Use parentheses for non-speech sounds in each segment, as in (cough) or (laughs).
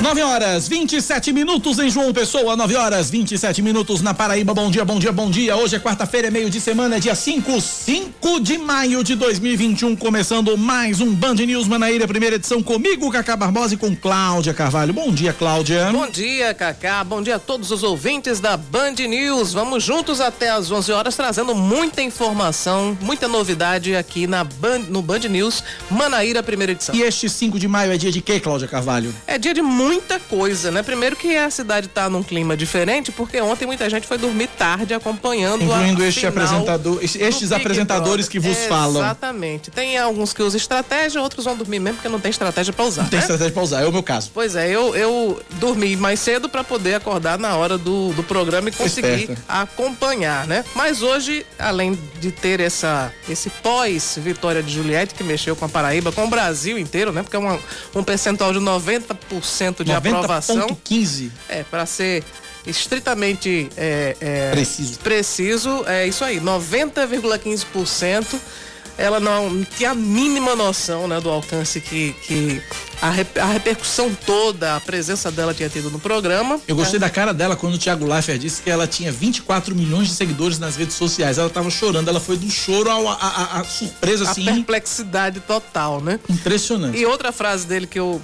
9 horas 27 minutos em João Pessoa, 9 horas 27 minutos na Paraíba. Bom dia, bom dia, bom dia. Hoje é quarta-feira, é meio de semana, é dia 5, 5 de maio de 2021. Começando mais um Band News Manaíra, primeira edição comigo, Cacá Barbosa e com Cláudia Carvalho. Bom dia, Cláudia. Bom dia, Cacá. Bom dia a todos os ouvintes da Band News. Vamos juntos até às 11 horas, trazendo muita informação, muita novidade aqui na Band, no Band News Manaíra, primeira edição. E este 5 de maio é dia de quê, Cláudia Carvalho? É dia de muito muita coisa, né? Primeiro que a cidade está num clima diferente, porque ontem muita gente foi dormir tarde acompanhando Incluindo este apresentador, estes apresentadores que vos Exatamente. falam. Exatamente. Tem alguns que usam estratégia, outros vão dormir mesmo porque não tem estratégia para usar. Não tem né? estratégia para usar, é o meu caso. Pois é, eu, eu dormi mais cedo para poder acordar na hora do, do programa e conseguir Esperta. acompanhar, né? Mas hoje, além de ter essa, esse pós-vitória de Juliette, que mexeu com a Paraíba, com o Brasil inteiro, né? Porque é uma, um percentual de 90% de aprovação. 90.15. É, para ser estritamente é, é, Preciso. preciso, é isso aí, 90,15%. Ela não tinha a mínima noção né, do alcance que, que a, a repercussão toda, a presença dela tinha tido no programa. Eu gostei da cara dela quando o Thiago Leifert disse que ela tinha 24 milhões de seguidores nas redes sociais. Ela tava chorando, ela foi do choro ao- a, a- a surpresa, A assim, perplexidade total, né? impressionante. E outra frase dele que eu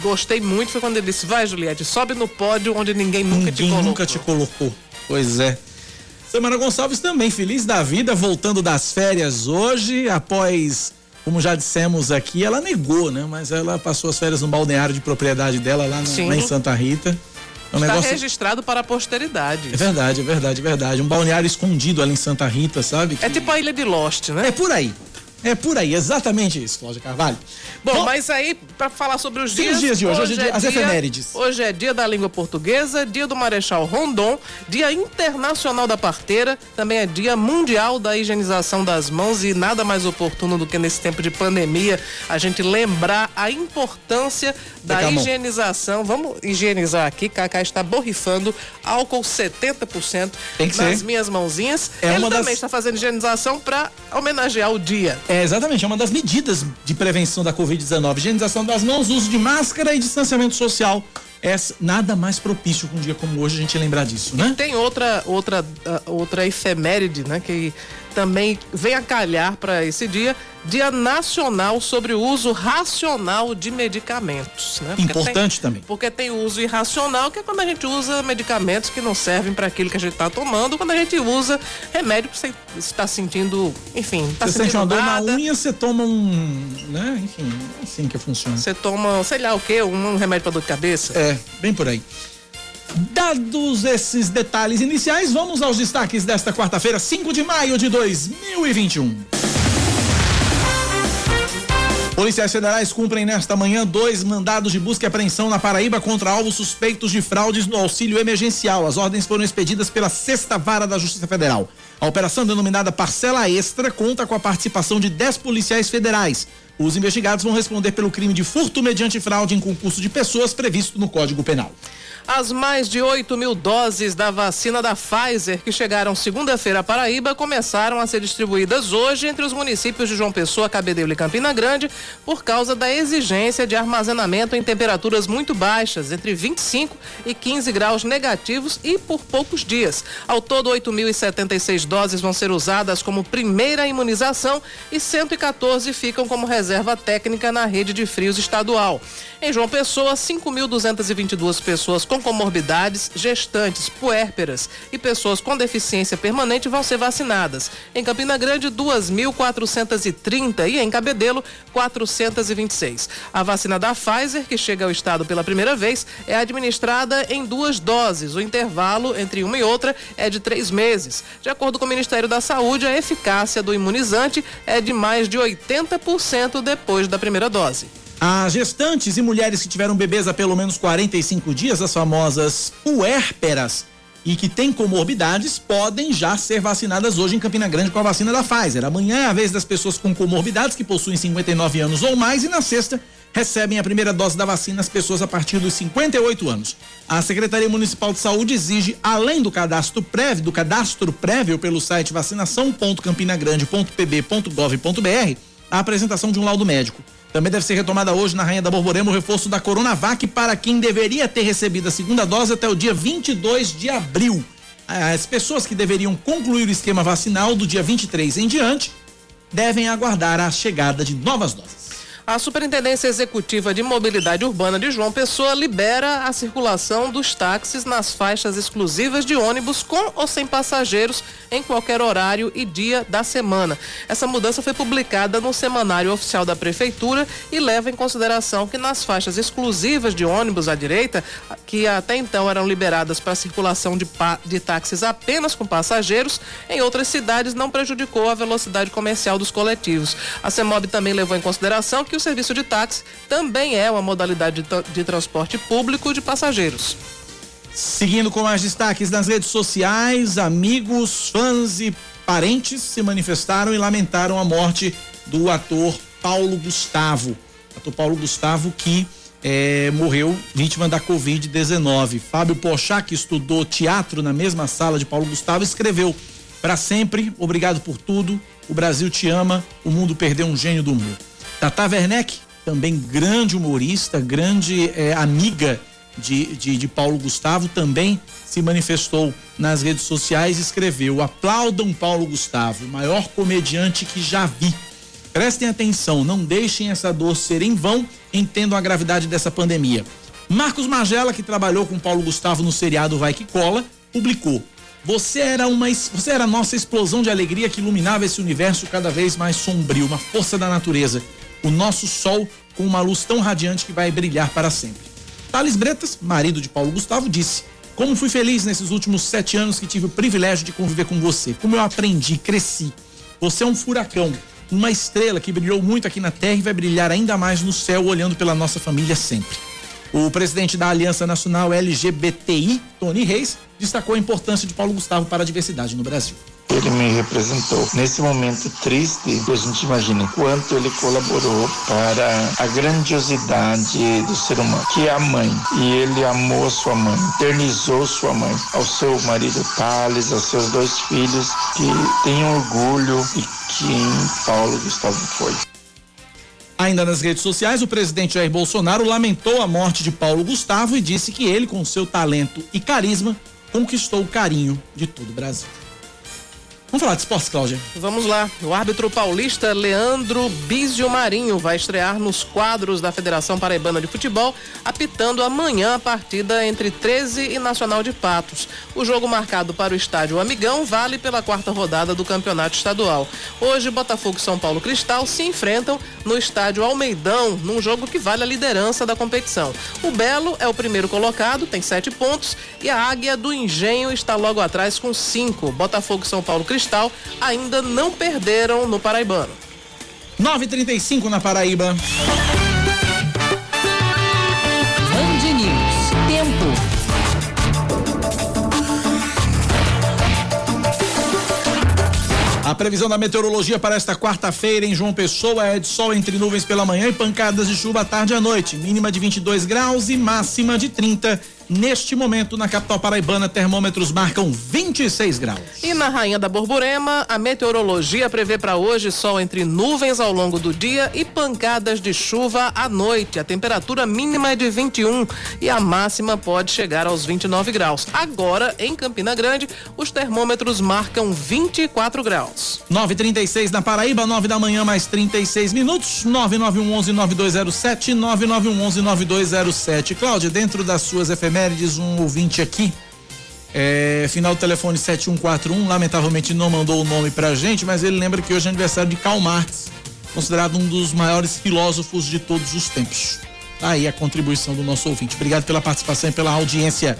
gostei muito foi quando ele disse: Vai, Juliette, sobe no pódio onde ninguém nunca te Ninguém colocou. nunca te colocou. Pois é. Samara Gonçalves também, feliz da vida, voltando das férias hoje, após, como já dissemos aqui, ela negou, né? Mas ela passou as férias no balneário de propriedade dela lá, no- lá em Santa Rita. É um Está negócio. registrado para a posteridade. É verdade, é verdade, é verdade. Um balneário escondido ali em Santa Rita, sabe? É Que- tipo a ilha de Lost, né? É por aí. É por aí, exatamente isso, Cláudia Carvalho. Bom, mas aí, para falar sobre os dias. os dias de hoje, hoje é dia- as efemérides. Hoje é dia da língua portuguesa, dia do Marechal Rondon, dia internacional da parteira, também é dia mundial da higienização das mãos e nada mais oportuno do que nesse tempo de pandemia a gente lembrar a importância da higienização. Vamos higienizar aqui, Cacá está borrifando álcool 70% Tem que nas ser. minhas mãozinhas. É Ele uma também das- está fazendo higienização para homenagear o dia. É, exatamente, é uma das medidas de prevenção da Covid-19. Higienização das mãos, uso de máscara e distanciamento social. É nada mais propício com um dia como hoje a gente lembrar disso, né? Tem outra outra ah, outra efeméride, né, que também vem a calhar para esse dia, Dia Nacional sobre o uso racional de medicamentos, né? Porque Importante tem- também. Porque tem o uso irracional, que é quando a gente usa medicamentos que não servem para aquilo que a gente está tomando, quando a gente usa remédio que você está sentindo, enfim, está sentindo sente uma dor na unha, você toma um. né? Enfim, é assim que funciona. Você toma, sei lá o um, um remédio para dor de cabeça. É, bem por aí. Dados esses detalhes iniciais, vamos aos destaques desta quarta-feira, 5 de maio de 2021. Policiais federais cumprem nesta manhã dois mandados de busca e apreensão na Paraíba contra alvos suspeitos de fraudes no auxílio emergencial. As ordens foram expedidas pela Sexta Vara da Justiça Federal. A operação denominada Parcela Extra conta com a participação de 10 policiais federais. Os investigados vão responder pelo crime de furto mediante fraude em concurso de pessoas previsto no Código Penal. As mais de 8 mil doses da vacina da Pfizer que chegaram segunda-feira à Paraíba começaram a ser distribuídas hoje entre os municípios de João Pessoa, Cabedelo e Campina Grande por causa da exigência de armazenamento em temperaturas muito baixas, entre 25 e 15 graus negativos e por poucos dias. Ao todo, 8.076 doses vão ser usadas como primeira imunização e 114 ficam como reserva técnica na rede de frios estadual. Em João Pessoa, 5.222 pessoas com comorbidades, gestantes, puérperas e pessoas com deficiência permanente vão ser vacinadas. Em Campina Grande, 2.430 e em Cabedelo, 426. A vacina da Pfizer, que chega ao estado pela primeira vez, é administrada em duas doses. O intervalo entre uma e outra é de três meses. De acordo com o Ministério da Saúde, a eficácia do imunizante é de mais de 80% depois da primeira dose. As gestantes e mulheres que tiveram bebês há pelo menos 45 dias, as famosas puérperas, e que têm comorbidades, podem já ser vacinadas hoje em Campina Grande com a vacina da Pfizer. Amanhã é a vez das pessoas com comorbidades que possuem 59 anos ou mais, e na sexta recebem a primeira dose da vacina as pessoas a partir dos 58 anos. A Secretaria Municipal de Saúde exige, além do cadastro prévio, do cadastro prévio pelo site vacinação.campinagrande.pb.gov.br, a apresentação de um laudo médico. Também deve ser retomada hoje na Rainha da Borborema o reforço da Coronavac para quem deveria ter recebido a segunda dose até o dia 22 de abril. As pessoas que deveriam concluir o esquema vacinal do dia 23 em diante devem aguardar a chegada de novas doses. A Superintendência Executiva de Mobilidade Urbana de João Pessoa libera a circulação dos táxis nas faixas exclusivas de ônibus com ou sem passageiros em qualquer horário e dia da semana. Essa mudança foi publicada no Semanário Oficial da Prefeitura e leva em consideração que nas faixas exclusivas de ônibus à direita, que até então eram liberadas para circulação de, de táxis apenas com passageiros, em outras cidades não prejudicou a velocidade comercial dos coletivos. A CEMOB também levou em consideração que o serviço de táxi também é uma modalidade de, de transporte público de passageiros. Seguindo com mais destaques nas redes sociais, amigos, fãs e parentes se manifestaram e lamentaram a morte do ator Paulo Gustavo. Ator Paulo Gustavo que é, morreu vítima da Covid-19. Fábio Pochá, que estudou teatro na mesma sala de Paulo Gustavo, escreveu: Para sempre, obrigado por tudo. O Brasil te ama, o mundo perdeu um gênio do humor. Tata Werneck, também grande humorista, grande é, amiga de, de, de, Paulo Gustavo, também se manifestou nas redes sociais e escreveu: Aplaudam Paulo Gustavo, o maior comediante que já vi. Prestem atenção, não deixem essa dor ser em vão, entendam a gravidade dessa pandemia. Marcos Magela, que trabalhou com Paulo Gustavo no seriado Vai Que Cola, publicou: Você era uma você era a nossa explosão de alegria que iluminava esse universo cada vez mais sombrio, uma força da natureza o nosso sol com uma luz tão radiante que vai brilhar para sempre. Thales Bretas, marido de Paulo Gustavo, disse: Como fui feliz nesses últimos sete anos que tive o privilégio de conviver com você. Como eu aprendi, cresci. Você é um furacão, uma estrela que brilhou muito aqui na Terra e vai brilhar ainda mais no céu, olhando pela nossa família sempre. O presidente da Aliança Nacional LGBTI, Tony Reis, destacou a importância de Paulo Gustavo para a diversidade no Brasil ele me representou. Nesse momento triste, a gente imagina quanto ele colaborou para a grandiosidade do ser humano, que é a mãe. E ele amou sua mãe, eternizou sua mãe, ao seu marido Thales, aos seus dois filhos, que tenham orgulho de quem Paulo Gustavo foi. Ainda nas redes sociais, o presidente Jair Bolsonaro lamentou a morte de Paulo Gustavo e disse que ele, com seu talento e carisma, conquistou o carinho de todo o Brasil. Vamos falar de esportes, Cláudia. Vamos lá. O árbitro paulista Leandro Bizio Marinho vai estrear nos quadros da Federação Paraibana de Futebol, apitando amanhã a partida entre 13 e Nacional de Patos. O jogo marcado para o estádio Amigão vale pela quarta rodada do Campeonato Estadual. Hoje, Botafogo e São Paulo Cristal se enfrentam no estádio Almeidão, num jogo que vale a liderança da competição. O Belo é o primeiro colocado, tem sete pontos, e a Águia do Engenho está logo atrás com cinco. Botafogo e São Paulo Cristal Cristal ainda não perderam no Paraibano. 9:35 na Paraíba. Band News. Tempo. A previsão da meteorologia para esta quarta-feira em João Pessoa é de sol entre nuvens pela manhã e pancadas de chuva à tarde e à noite. Mínima de 22 graus e máxima de 30 Neste momento, na capital paraibana, termômetros marcam 26 graus. E na Rainha da Borborema, a meteorologia prevê para hoje sol entre nuvens ao longo do dia e pancadas de chuva à noite. A temperatura mínima é de 21 e a máxima pode chegar aos 29 graus. Agora, em Campina Grande, os termômetros marcam 24 graus. 9:36 na Paraíba, 9 da manhã mais 36 minutos. 99111 9207 99111 9207. Cláudia, dentro das suas efemérides efemérides, um ouvinte aqui, é, final do telefone 7141, lamentavelmente não mandou o nome pra gente, mas ele lembra que hoje é aniversário de Karl Marx, considerado um dos maiores filósofos de todos os tempos. Tá aí a contribuição do nosso ouvinte. Obrigado pela participação e pela audiência.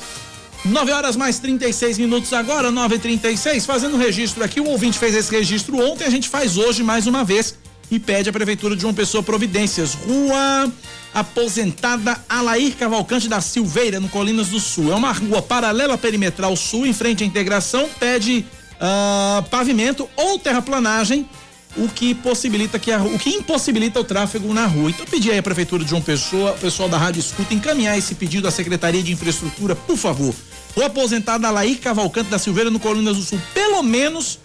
9 horas mais 36 minutos agora, 9h36. Fazendo registro aqui, o ouvinte fez esse registro ontem, a gente faz hoje mais uma vez e pede à Prefeitura de João Pessoa providências. Rua aposentada Alair Cavalcante da Silveira, no Colinas do Sul. É uma rua paralela perimetral sul, em frente à integração, pede uh, pavimento ou terraplanagem o que possibilita que a, o que impossibilita o tráfego na rua. Então pedi aí à prefeitura de João Pessoa, o pessoal da Rádio Escuta encaminhar esse pedido à Secretaria de Infraestrutura, por favor. O aposentado Alaí Cavalcante da Silveira no Colinas do Sul, pelo menos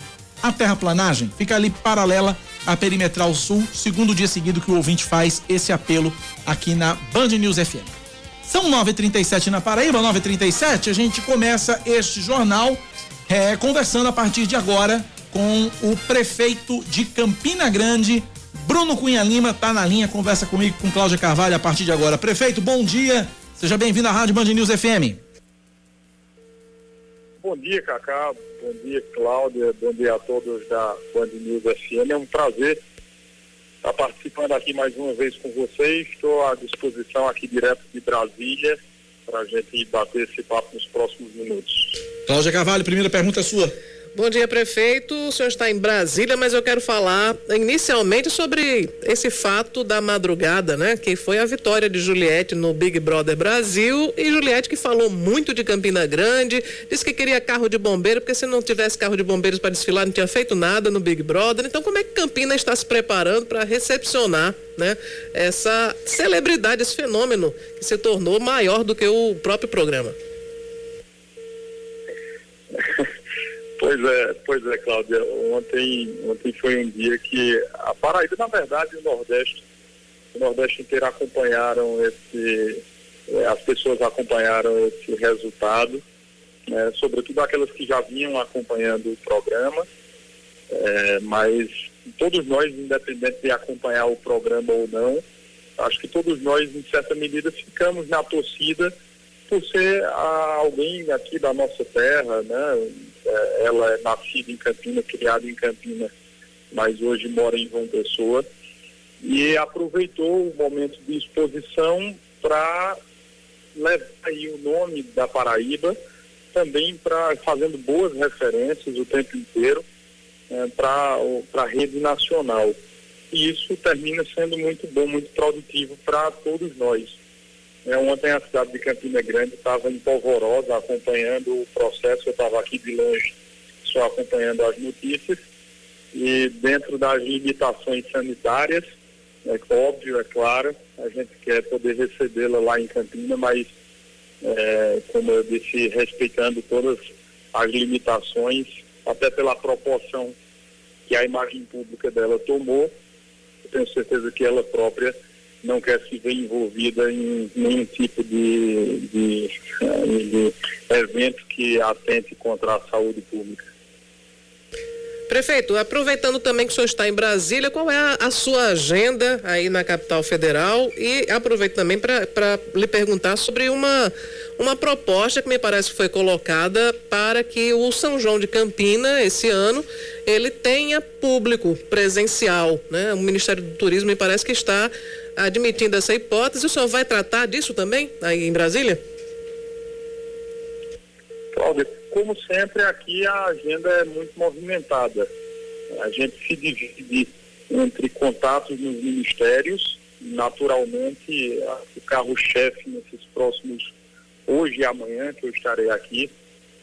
a terraplanagem fica ali paralela à Perimetral Sul, segundo dia seguido que o ouvinte faz esse apelo aqui na Band News FM. São 9h37 na Paraíba, 9h37. A gente começa este jornal é, conversando a partir de agora com o prefeito de Campina Grande, Bruno Cunha Lima, tá na linha, conversa comigo com Cláudia Carvalho a partir de agora. Prefeito, bom dia. Seja bem-vindo à Rádio Band News FM. Bom dia, Cacá. Bom dia, Cláudia. Bom dia a todos da Band News FM. É um prazer estar participando aqui mais uma vez com vocês. Estou à disposição aqui direto de Brasília para a gente bater esse papo nos próximos minutos. Cláudia Carvalho, primeira pergunta é sua. Bom dia, prefeito. O senhor está em Brasília, mas eu quero falar inicialmente sobre esse fato da madrugada, né? Que foi a vitória de Juliette no Big Brother Brasil. E Juliette que falou muito de Campina Grande, disse que queria carro de bombeiro, porque se não tivesse carro de bombeiros para desfilar, não tinha feito nada no Big Brother. Então, como é que Campina está se preparando para recepcionar, né? Essa celebridade, esse fenômeno que se tornou maior do que o próprio programa? Pois é, pois é, Cláudia. Ontem, ontem foi um dia que a Paraíba, na verdade, o Nordeste, o Nordeste inteiro acompanharam esse, é, as pessoas acompanharam esse resultado, né, sobretudo aquelas que já vinham acompanhando o programa, é, mas todos nós, independente de acompanhar o programa ou não, acho que todos nós, em certa medida, ficamos na torcida por ser alguém aqui da nossa terra, né? É, ela é nascida em Campina, criada em Campina, mas hoje mora em João Pessoa. E aproveitou o momento de exposição para levar aí o nome da Paraíba, também para fazendo boas referências o tempo inteiro é, para a rede nacional. E isso termina sendo muito bom, muito produtivo para todos nós. É, ontem a cidade de Campina Grande estava em polvorosa acompanhando o processo, eu estava aqui de longe só acompanhando as notícias. E dentro das limitações sanitárias, é óbvio, é claro, a gente quer poder recebê-la lá em Campina, mas é, como eu disse, respeitando todas as limitações, até pela proporção que a imagem pública dela tomou, eu tenho certeza que ela própria não quer se ver envolvida em nenhum tipo de, de, de evento que atente contra a saúde pública. Prefeito, aproveitando também que o senhor está em Brasília, qual é a, a sua agenda aí na capital federal? E aproveito também para lhe perguntar sobre uma, uma proposta que me parece que foi colocada para que o São João de Campina, esse ano, ele tenha público presencial. Né? O Ministério do Turismo me parece que está admitindo essa hipótese. O senhor vai tratar disso também aí em Brasília? Cláudia, como sempre, aqui a agenda é muito movimentada. A gente se divide entre contatos nos ministérios, naturalmente, o carro-chefe nesses próximos, hoje e amanhã, que eu estarei aqui,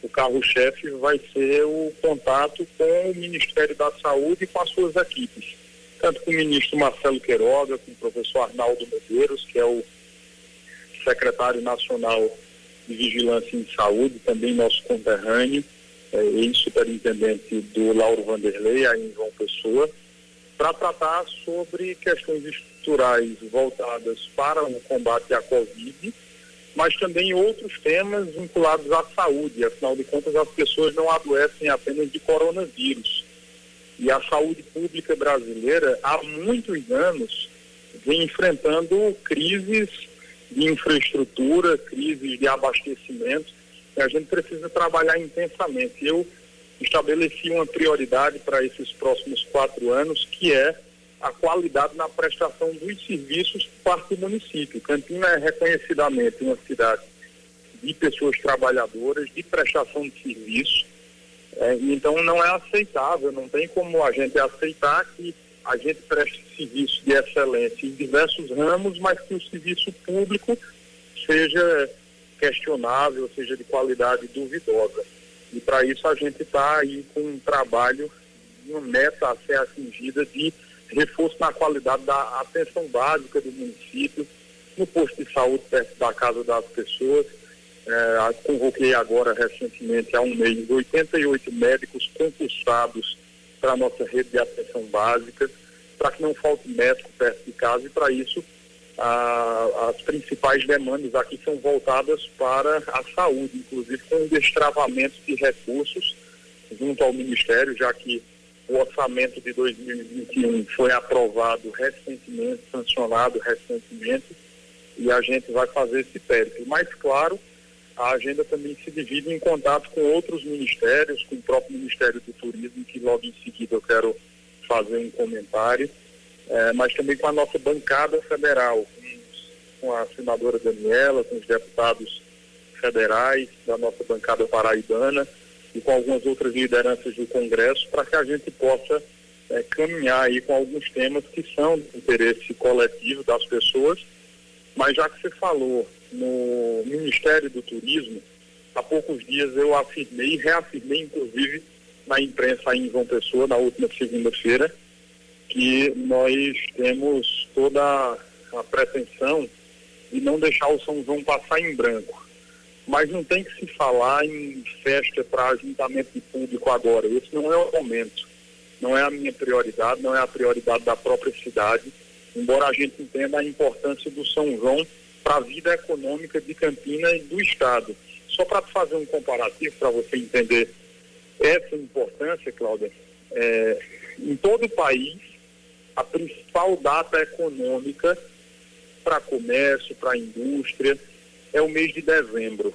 o carro-chefe vai ser o contato com o Ministério da Saúde e com as suas equipes tanto com o ministro Marcelo Queiroga, com o professor Arnaldo Medeiros, que é o secretário nacional de Vigilância em Saúde, também nosso conterrâneo, é, ex-superintendente do Lauro Vanderlei, aí em João Pessoa, para tratar sobre questões estruturais voltadas para o combate à Covid, mas também outros temas vinculados à saúde. Afinal de contas, as pessoas não adoecem apenas de coronavírus e a saúde pública brasileira, há muitos anos, vem enfrentando crises de infraestrutura, crises de abastecimento, e a gente precisa trabalhar intensamente. Eu estabeleci uma prioridade para esses próximos quatro anos, que é a qualidade na prestação dos serviços por parte do município. Campina é reconhecidamente uma cidade de pessoas trabalhadoras, de prestação de serviços, é, então não é aceitável, não tem como a gente aceitar que a gente preste serviço de excelência em diversos ramos, mas que o serviço público seja questionável, seja de qualidade duvidosa. E para isso a gente está aí com um trabalho uma meta a ser atingida de reforço na qualidade da atenção básica do município, no posto de saúde perto da casa das pessoas. É, convoquei agora recentemente, há um mês, 88 médicos concursados para a nossa rede de atenção básica, para que não falte médico perto de casa e para isso a, as principais demandas aqui são voltadas para a saúde, inclusive com destravamento de recursos junto ao Ministério, já que o orçamento de 2021 foi aprovado recentemente, sancionado recentemente, e a gente vai fazer esse périplo. Mas, claro, a agenda também se divide em contato com outros ministérios, com o próprio Ministério do Turismo, que logo em seguida eu quero fazer um comentário, é, mas também com a nossa bancada federal, com a senadora Daniela, com os deputados federais da nossa bancada paraibana e com algumas outras lideranças do Congresso, para que a gente possa é, caminhar aí com alguns temas que são de interesse coletivo das pessoas. Mas já que você falou no Ministério do Turismo, há poucos dias eu afirmei reafirmei, inclusive, na imprensa em João Pessoa, na última segunda-feira, que nós temos toda a pretensão de não deixar o São João passar em branco. Mas não tem que se falar em festa para ajuntamento de público agora. Esse não é o momento. Não é a minha prioridade, não é a prioridade da própria cidade, embora a gente entenda a importância do São João para a vida econômica de Campina e do Estado. Só para fazer um comparativo, para você entender essa importância, Cláudia, é, em todo o país, a principal data econômica para comércio, para indústria, é o mês de dezembro.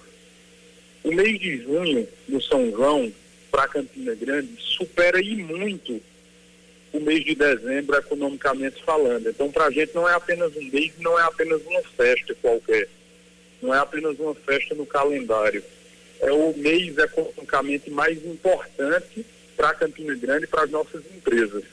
O mês de junho, no São João, para Campina Grande, supera e muito o mês de dezembro, economicamente falando. Então, para a gente não é apenas um mês, não é apenas uma festa qualquer. Não é apenas uma festa no calendário. É o mês economicamente mais importante para Campina Grande e para as nossas empresas.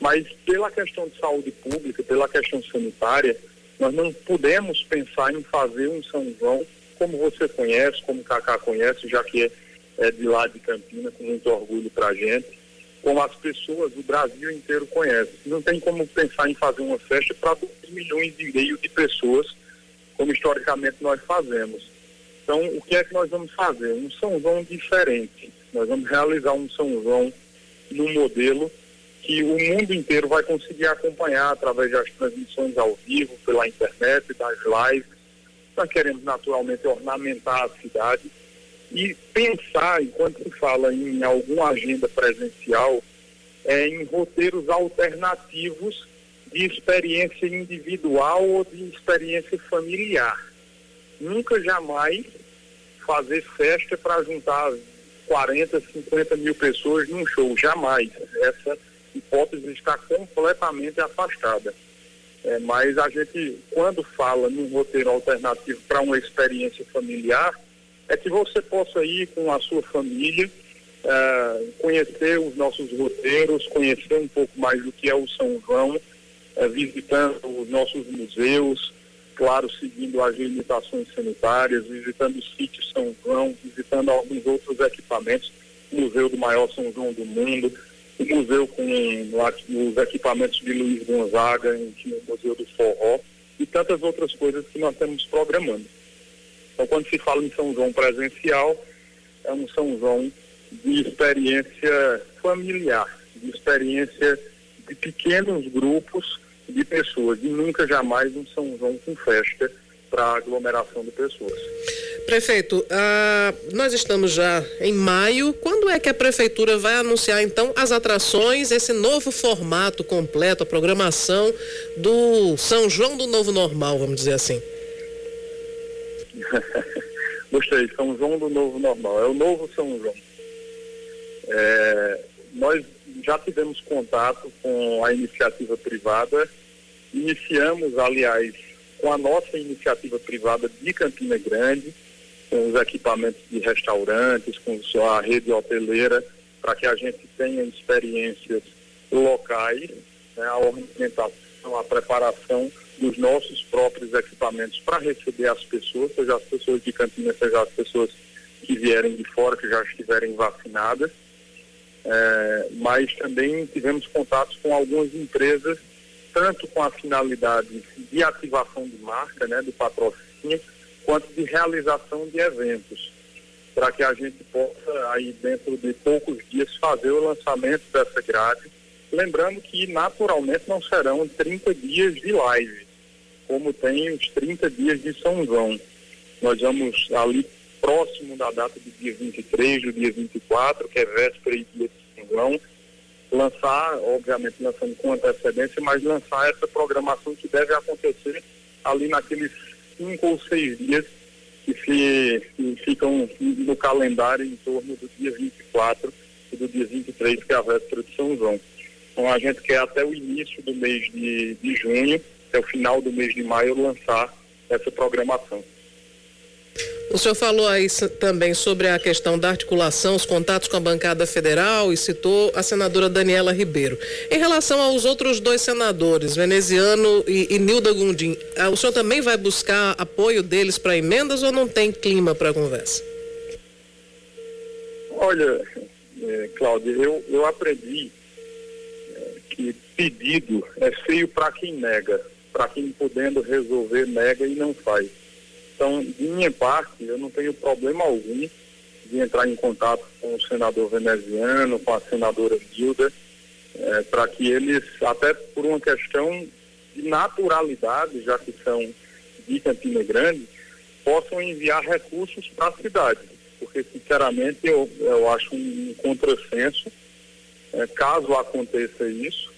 Mas pela questão de saúde pública, pela questão sanitária, nós não podemos pensar em fazer um São João como você conhece, como o Cacá conhece, já que é, é de lá de Campina, com muito orgulho para a gente, como as pessoas do Brasil inteiro conhecem. Não tem como pensar em fazer uma festa para 2 milhões e meio de pessoas, como historicamente nós fazemos. Então, o que é que nós vamos fazer? Um São João diferente. Nós vamos realizar um São João no modelo que o mundo inteiro vai conseguir acompanhar através das transmissões ao vivo, pela internet, das lives. Nós queremos naturalmente ornamentar a cidade e pensar, enquanto se fala em alguma agenda presencial, é, em roteiros alternativos de experiência individual ou de experiência familiar. Nunca jamais fazer festa para juntar 40, 50 mil pessoas num show, jamais. Essa hipótese está completamente afastada. É, mas a gente, quando fala num roteiro alternativo para uma experiência familiar, é que você possa ir com a sua família, é, conhecer os nossos roteiros, conhecer um pouco mais do que é o São João, é, visitando os nossos museus, claro, seguindo as limitações sanitárias, visitando o sítio São João, visitando alguns outros equipamentos, o Museu do Maior São João do Mundo, o museu com os equipamentos de Luiz Gonzaga, o Museu do Forró e tantas outras coisas que nós estamos programando. Então, quando se fala em São João presencial, é um São João de experiência familiar, de experiência de pequenos grupos de pessoas, e nunca jamais um São João com festa para aglomeração de pessoas. Prefeito, ah, nós estamos já em maio. Quando é que a prefeitura vai anunciar então as atrações, esse novo formato completo, a programação do São João do Novo Normal, vamos dizer assim? (laughs) Gostei, São João do Novo Normal. É o novo São João. É, nós já tivemos contato com a iniciativa privada, iniciamos, aliás, com a nossa iniciativa privada de Campina Grande com os equipamentos de restaurantes, com a rede hoteleira, para que a gente tenha experiências locais, né, a ornamentação, a preparação dos nossos próprios equipamentos para receber as pessoas, seja as pessoas de Campinas, seja as pessoas que vierem de fora, que já estiverem vacinadas. é, mas também tivemos contatos com algumas empresas, tanto com a finalidade de ativação de marca, né, do patrocínio, quanto de realização de eventos, para que a gente possa, aí dentro de poucos dias, fazer o lançamento dessa grade. Lembrando que, naturalmente, não serão 30 dias de live, como tem os 30 dias de São João. Nós vamos ali próximo da data do dia 23, do dia 24, que é véspera e dia de São João, lançar, obviamente lançando com antecedência, mas lançar essa programação que deve acontecer ali naqueles cinco ou seis dias que, se, que ficam no calendário em torno do dia 24 e do dia 23, que é a véspera de São João. Então a gente quer até o início do mês de, de junho, até o final do mês de maio, lançar essa programação. O senhor falou aí também sobre a questão da articulação, os contatos com a bancada federal e citou a senadora Daniela Ribeiro. Em relação aos outros dois senadores, veneziano e, e Nilda Gundim, ah, o senhor também vai buscar apoio deles para emendas ou não tem clima para conversa? Olha, é, Cláudia, eu, eu aprendi é, que pedido é feio para quem nega, para quem podendo resolver nega e não faz. Então, de minha parte, eu não tenho problema algum de entrar em contato com o senador veneziano, com a senadora Gilda, é, para que eles, até por uma questão de naturalidade, já que são de Campina Grande, possam enviar recursos para a cidade. Porque, sinceramente, eu, eu acho um contrassenso, é, caso aconteça isso,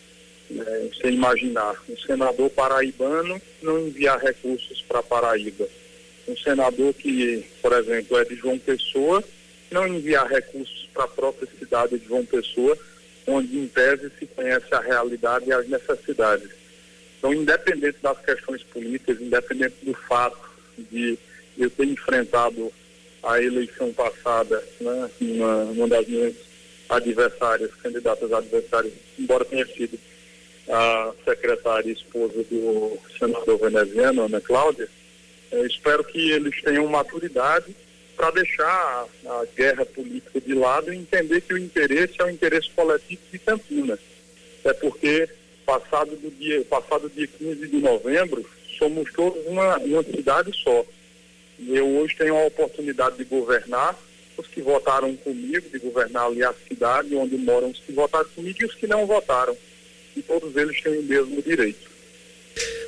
você imaginar um senador paraibano não enviar recursos para Paraíba um senador que, por exemplo, é de João Pessoa, não enviar recursos para a própria cidade de João Pessoa, onde em tese se conhece a realidade e as necessidades. Então, independente das questões políticas, independente do fato de eu ter enfrentado a eleição passada, né, uma, uma das minhas adversárias, candidatas adversárias, embora tenha sido a secretária e esposa do senador veneziano, Ana Cláudia, é, espero que eles tenham maturidade para deixar a, guerra política de lado e entender que o interesse é o interesse coletivo de Campinas. É porque, passado do dia, passado dia 15 de novembro, somos todos uma, uma cidade só. E eu hoje tenho a oportunidade de governar os que votaram comigo, de governar ali a cidade onde moram os que votaram comigo e os que não votaram. Todos eles têm o mesmo direito.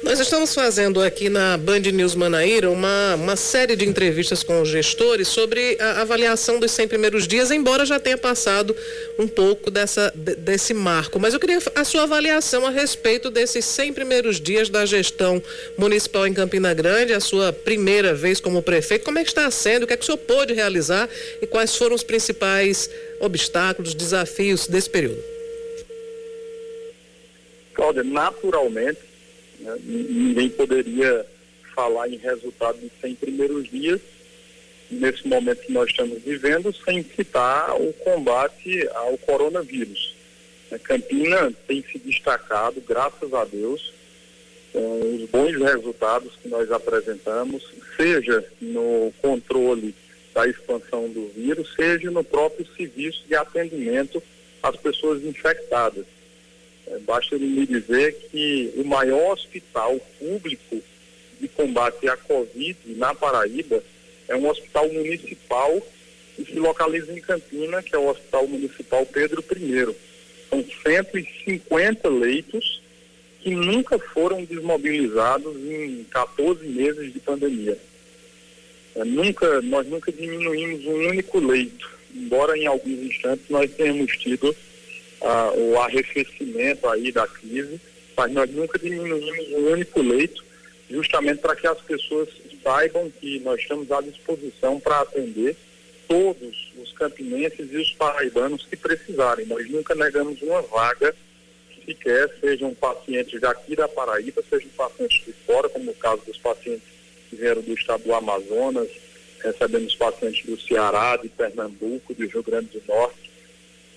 Nós estamos fazendo aqui na Band News Manaíra uma, uma série de entrevistas com os gestores sobre a avaliação dos 100 primeiros dias, embora já tenha passado um pouco dessa, desse marco. Mas eu queria a sua avaliação a respeito desses 100 primeiros dias da gestão municipal em Campina Grande, a sua primeira vez como prefeito. Como é que está sendo? O que é que o senhor pôde realizar e quais foram os principais obstáculos, desafios desse período? Cláudia, naturalmente né? Ninguém poderia falar em resultado de 100 primeiros dias, nesse momento que nós estamos vivendo, sem citar o combate ao coronavírus. A Campina tem se destacado, graças a Deus, com os bons resultados que nós apresentamos, seja no controle da expansão do vírus, seja no próprio serviço de atendimento às pessoas infectadas. É, basta me dizer que o maior hospital público de combate à Covid na Paraíba é um hospital municipal que se localiza em Campina, que é o Hospital Municipal Pedro I. São 150 leitos que nunca foram desmobilizados em 14 meses de pandemia. É, nunca, nós nunca diminuímos um único leito, embora em alguns instantes nós tenhamos tido ah, o arrefecimento aí da crise, mas nós nunca diminuímos um único leito, justamente para que as pessoas saibam que nós estamos à disposição para atender todos os campinenses e os paraibanos que precisarem. Nós nunca negamos uma vaga sequer, sejam pacientes daqui da Paraíba, sejam pacientes de fora, como no caso dos pacientes que vieram do estado do Amazonas, recebemos pacientes do Ceará, de Pernambuco, do Rio Grande do Norte,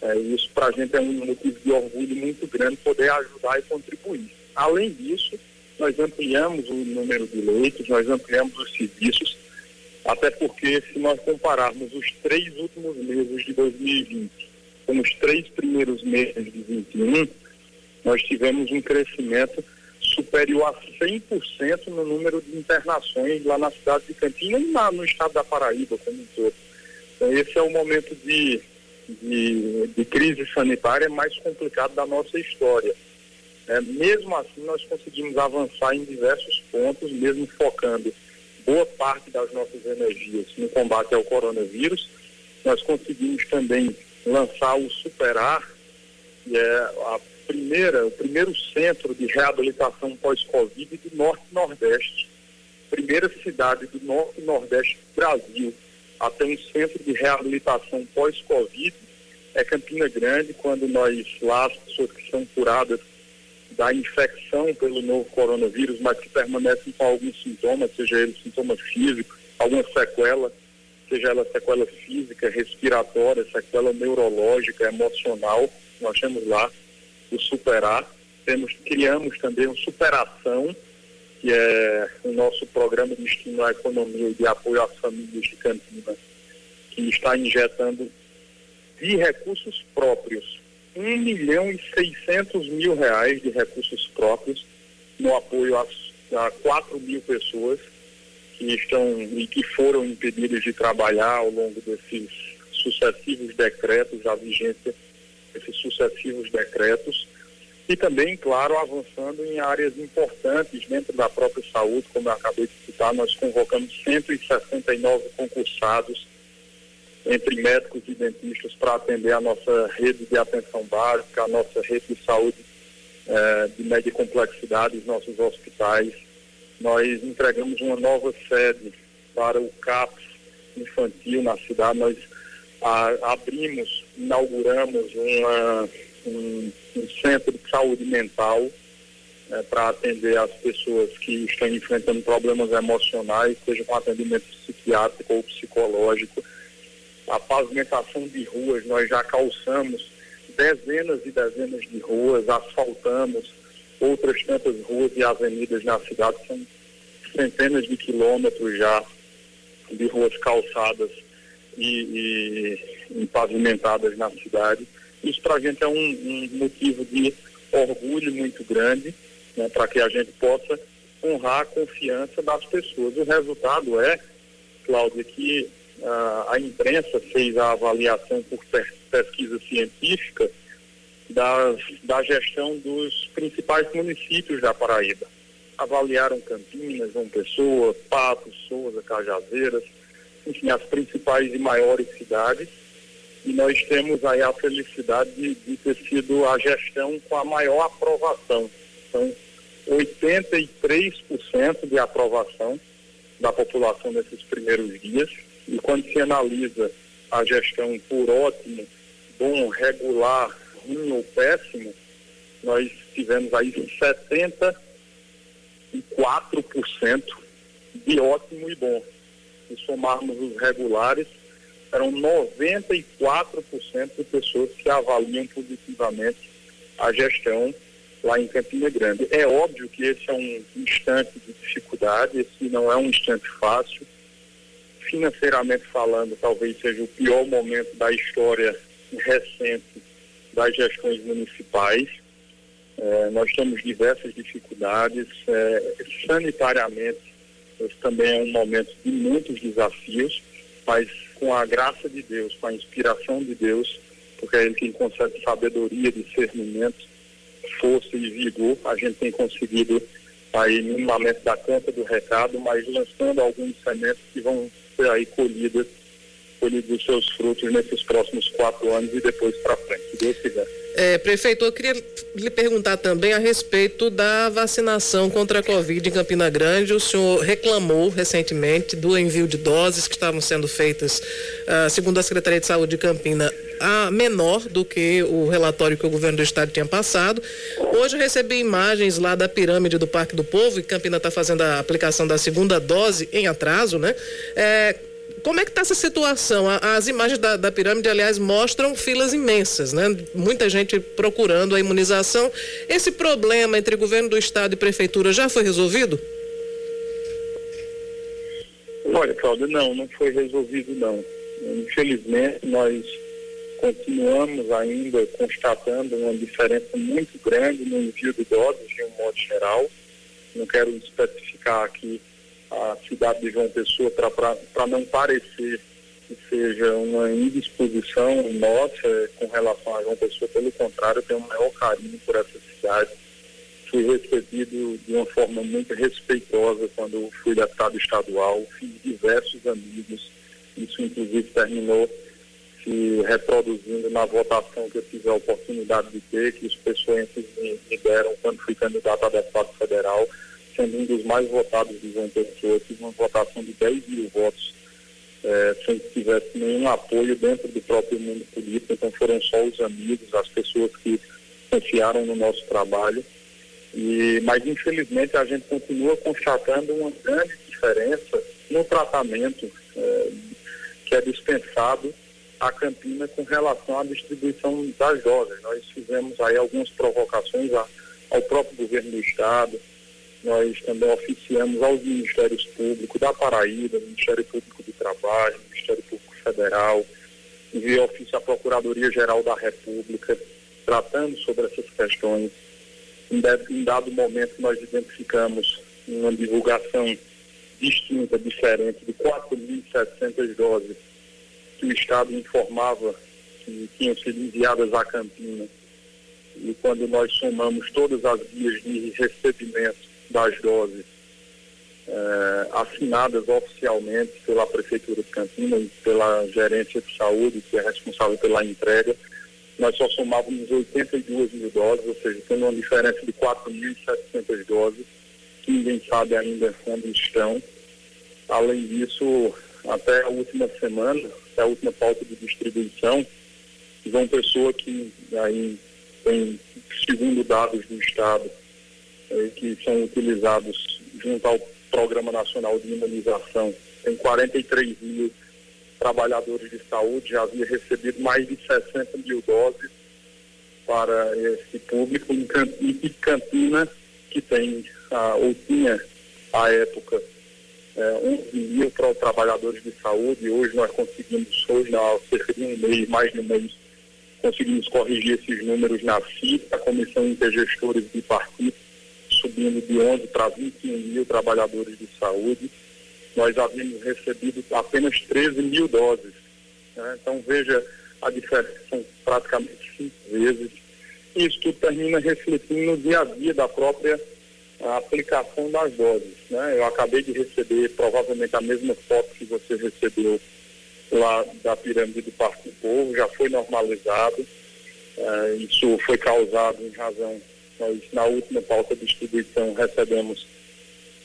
é, isso para a gente é um motivo de orgulho muito grande poder ajudar e contribuir. Além disso, nós ampliamos o número de leitos, nós ampliamos os serviços, até porque se nós compararmos os três últimos meses de 2020 com os três primeiros meses de 21, nós tivemos um crescimento superior a 100% no número de internações lá na cidade de Campinas e lá no estado da Paraíba como um todo. Então, esse é o momento de, de, de crise sanitária mais complicado da nossa história. É, mesmo assim, nós conseguimos avançar em diversos pontos, mesmo focando boa parte das nossas energias no combate ao coronavírus. Nós conseguimos também lançar o Superar, que é a primeira, o primeiro centro de reabilitação pós-Covid do Norte e Nordeste. Primeira cidade do Norte e Nordeste do Brasil a ter um centro de reabilitação pós-Covid é Campina Grande, quando nós lá, as pessoas que são curadas da infecção pelo novo coronavírus, mas que permanecem com alguns sintomas, seja ele sintoma físico, alguma sequela, seja ela sequela física, respiratória, sequela neurológica, emocional, nós temos lá o Superar. Temos, criamos também o Superação, que é o nosso programa de estímulo à economia e de apoio às famílias de Campinas, que está injetando de recursos próprios 1 milhão e 600 mil reais de recursos próprios no apoio a, a 4 mil pessoas que estão e que foram impedidas de trabalhar ao longo desses sucessivos decretos, a vigência desses sucessivos decretos e também, claro, avançando em áreas importantes dentro da própria saúde, como eu acabei de citar, nós convocamos 169 concursados entre médicos e dentistas para atender a nossa rede de atenção básica, a nossa rede de saúde eh, de média complexidade, os nossos hospitais. Nós entregamos uma nova sede para o CAPS infantil na cidade. Nós a, abrimos, inauguramos uma, um, um, centro de saúde mental eh, para atender as pessoas que estão enfrentando problemas emocionais, seja com atendimento psiquiátrico ou psicológico a pavimentação de ruas, nós já calçamos dezenas e dezenas de ruas, asfaltamos outras tantas ruas e avenidas na cidade, são centenas de quilômetros já de ruas calçadas e, e, e pavimentadas na cidade. Isso para a gente é um, um, motivo de orgulho muito grande, né, para que a gente possa honrar a confiança das pessoas. O resultado é, Cláudia, que a, imprensa fez a avaliação por pesquisa científica da, da gestão dos principais municípios da Paraíba. Avaliaram Campinas, João Pessoa, Patos, Souza, Cajazeiras, enfim, as principais e maiores cidades. E nós temos aí a felicidade de, de ter sido a gestão com a maior aprovação. Então, 83% de aprovação da população nesses primeiros dias. E quando se analisa a gestão por ótimo, bom, regular, ruim ou péssimo, nós tivemos aí 74% de ótimo e bom. Se somarmos os regulares, eram 94% de pessoas que avaliam positivamente a gestão lá em Campina Grande. É óbvio que esse é um instante de dificuldade, esse não é um instante fácil, financeiramente falando, talvez seja o pior momento da história recente das gestões municipais. É, nós temos diversas dificuldades. É, sanitariamente, esse também é um momento de muitos desafios, mas com a graça de Deus, com a inspiração de Deus, porque é Ele quem concede sabedoria, discernimento, força e vigor, a gente tem conseguido aí minimamente dar conta do recado, mas lançando alguns sementes que vão ser aí colhidas, colhidos os seus frutos nesses próximos quatro anos e depois para frente, se Deus quiser. É, prefeito, eu queria lhe perguntar também a respeito da vacinação contra a Covid em Campina Grande. O senhor reclamou recentemente do envio de doses que estavam sendo feitas, uh, segundo a Secretaria de Saúde de Campina, a menor do que o relatório que o governo do estado tinha passado. Hoje eu recebi imagens lá da pirâmide do Parque do Povo e Campina está fazendo a aplicação da segunda dose em atraso, né? É, como é que está essa situação? As imagens da, da, pirâmide, aliás, mostram filas imensas, né? Muita gente procurando a imunização. Esse problema entre governo do estado e prefeitura já foi resolvido? Olha, Cláudia, não, não foi resolvido não. Infelizmente, nós continuamos ainda constatando uma diferença muito grande no envio de doses, de um modo geral. Não quero especificar aqui a cidade de João Pessoa para não parecer que seja uma indisposição nossa com relação a João Pessoa, pelo contrário, eu tenho um maior carinho por essa cidade. Fui recebido de uma forma muito respeitosa quando fui deputado estadual, fiz diversos amigos, isso inclusive terminou se reproduzindo na votação que eu tive a oportunidade de ter, que os pessoenses me, me deram quando fui candidato a deputado federal, sendo um dos mais votados de João Pessoa, tive uma votação de 10 mil votos, é, sem que tivesse nenhum apoio dentro do próprio mundo político, então foram só os amigos, as pessoas que confiaram no nosso trabalho. E, mas infelizmente a gente continua constatando uma grande diferença no tratamento é, que é dispensado a Campina com relação à distribuição das doses. Nós fizemos aí algumas provocações a, ao próprio governo do Estado, nós também oficiamos aos Ministérios Públicos da Paraíba, Ministério Público do Trabalho, Ministério Público Federal, enviei ofício à Procuradoria-Geral da República, tratando sobre essas questões. Em dado momento, nós identificamos uma divulgação distinta, diferente, de 4.700 doses que o Estado informava que tinham sido enviadas à Campina. E quando nós somamos todas as vias de recebimento das doses eh, assinadas oficialmente pela Prefeitura de Campina e pela Gerência de Saúde, que é responsável pela entrega, nós só somávamos 82 mil doses, ou seja, tendo uma diferença de 4.700 doses, que ninguém sabe ainda onde estão. Além disso, até a última semana, até a última pauta de distribuição, João Pessoa que aí tem, segundo dados do Estado, que são utilizados junto ao Programa Nacional de Imunização, tem 43 mil trabalhadores de saúde, já havia recebido mais de 60 mil doses para esse público em Campina, que tem, ah, ou tinha à época, é, 11 mil para trabalhadores de saúde. Hoje nós conseguimos, hoje há cerca de um mês, mais de um mês, conseguimos corrigir esses números na CIP, a Comissão Intergestores de Partido, subindo de 11 para 21 mil trabalhadores de saúde. Nós havíamos recebido apenas 13 mil doses. Né? Então veja a diferença, são praticamente cinco vezes. Isso tudo termina refletindo no dia a dia da própria aplicação das doses. Né? Eu acabei de receber provavelmente a mesma foto que você recebeu lá da pirâmide do Parque do Povo, já foi normalizado. Uh, isso foi causado em razão, nós na última pauta de distribuição recebemos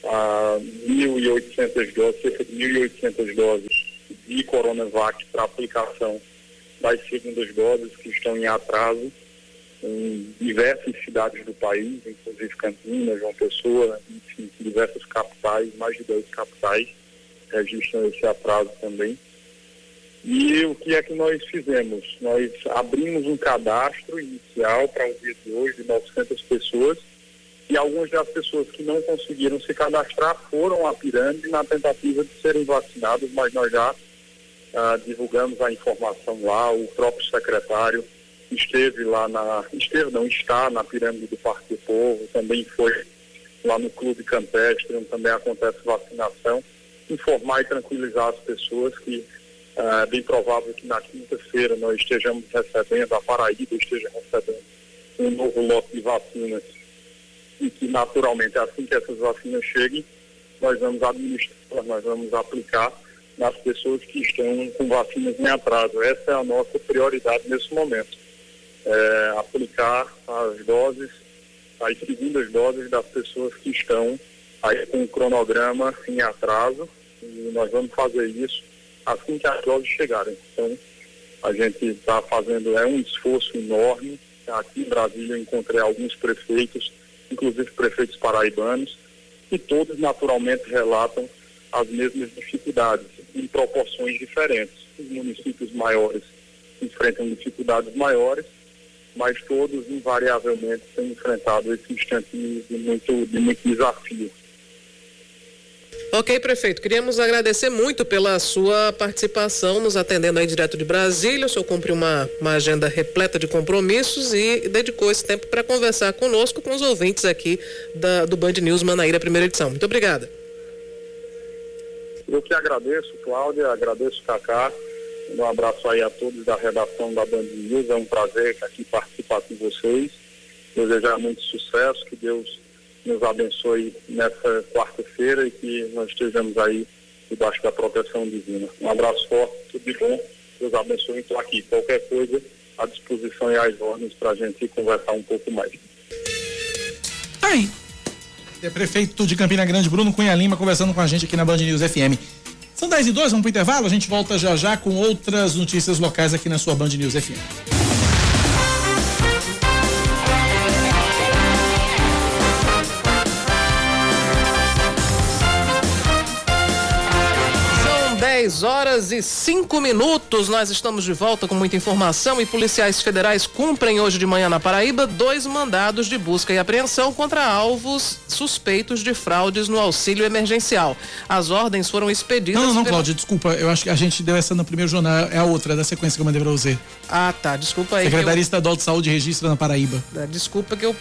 uh, 1.800 doses, cerca de 1.800 doses de Coronavac para aplicação das segundas doses que estão em atraso em diversas cidades do país, inclusive Campinas, João Pessoa, enfim, diversas capitais, mais de 10 capitais registram esse atraso também. E o que é que nós fizemos? Nós abrimos um cadastro inicial para o dia de hoje de 900 pessoas e algumas das pessoas que não conseguiram se cadastrar foram à pirâmide na tentativa de serem vacinados, mas nós já ah, divulgamos a informação lá, o próprio secretário esteve lá na. Esteve, não, está na pirâmide do Parque do Povo, também foi lá no Clube Campestre, onde também acontece vacinação, informar e tranquilizar as pessoas que é bem provável que na quinta-feira nós estejamos recebendo, a Paraíba esteja recebendo um novo lote de vacinas. E que naturalmente assim que essas vacinas cheguem, nós vamos administrar, nós vamos aplicar nas pessoas que estão com vacinas em atraso. Essa é a nossa prioridade nesse momento. É, aplicar as doses, as segundas doses das pessoas que estão aí com o cronograma em atraso. E nós vamos fazer isso assim que as doses chegarem. Então, a gente está fazendo, é um esforço enorme. Aqui em Brasília eu encontrei alguns prefeitos, inclusive prefeitos paraibanos, e todos naturalmente relatam as mesmas dificuldades, em proporções diferentes. Os municípios maiores enfrentam dificuldades maiores, mas todos invariavelmente têm enfrentado esse instante de muito, de muito desafio. Ok, prefeito. Queríamos agradecer muito pela sua participação, nos atendendo aí direto de Brasília. O senhor cumpriu uma, uma agenda repleta de compromissos e dedicou esse tempo para conversar conosco, com os ouvintes aqui da, do Band News Manaíra, primeira edição. Muito obrigada. Eu que agradeço, Cláudia, agradeço, Cacá. Um abraço aí a todos da redação da Band News. É um prazer aqui participar com vocês. Desejar muito sucesso, que Deus nos abençoe nessa quarta-feira e que nós estejamos aí debaixo da proteção divina. Um abraço forte, tudo de bom. Deus abençoe. Estou aqui. Qualquer coisa, à disposição e às ordens para a gente conversar um pouco mais. Tá aí. É prefeito de Campina Grande, Bruno Cunha Lima, conversando com a gente aqui na Band News FM. São 10 e 2, vamos pro intervalo? A gente volta já já com outras notícias locais aqui na sua Band News FM. Dez horas e cinco minutos, nós estamos de volta com muita informação e policiais federais cumprem hoje de manhã na Paraíba dois mandados de busca e apreensão contra alvos suspeitos de fraudes no auxílio emergencial. As ordens foram expedidas. Não, não, não, pela... Cláudia, desculpa, eu acho que a gente deu essa no primeiro jornal, é a outra, da sequência que eu mandei pra você. Ah, tá, desculpa aí. Secretaria eu... Estadual de Saúde registra na Paraíba. Desculpa que eu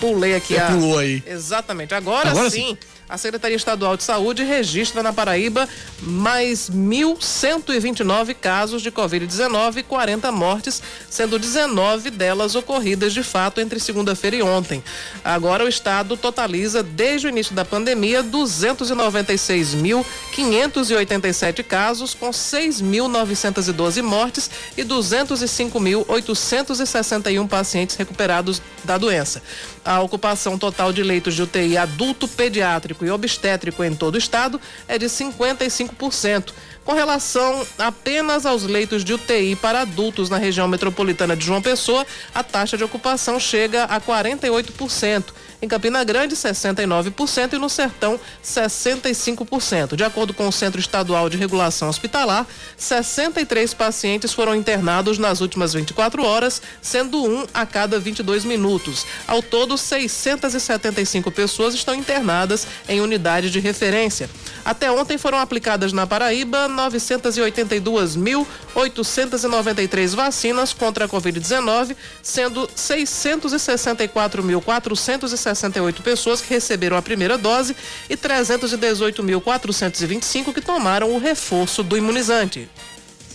pulei aqui. Você a... pulou aí. Exatamente, agora, agora sim. sim a Secretaria Estadual de Saúde registra na Paraíba mais 1.129 casos de Covid-19 e 40 mortes, sendo 19 delas ocorridas de fato entre segunda-feira e ontem. Agora o estado totaliza, desde o início da pandemia, 296.587 casos, com 6.912 mortes e 205.861 pacientes recuperados da doença. A ocupação total de leitos de UTI adulto pediátrico e obstétrico em todo o estado é de 55%. Com relação apenas aos leitos de UTI para adultos na região metropolitana de João Pessoa, a taxa de ocupação chega a 48%. Em Campina Grande, 69% e no Sertão, 65%. De acordo com o Centro Estadual de Regulação Hospitalar, 63 pacientes foram internados nas últimas 24 horas, sendo um a cada 22 minutos. Ao todo, 675 pessoas estão internadas em unidade de referência. Até ontem foram aplicadas na Paraíba 982.893 vacinas contra a Covid-19, sendo 664.468 pessoas que receberam a primeira dose e 318.425 que tomaram o reforço do imunizante.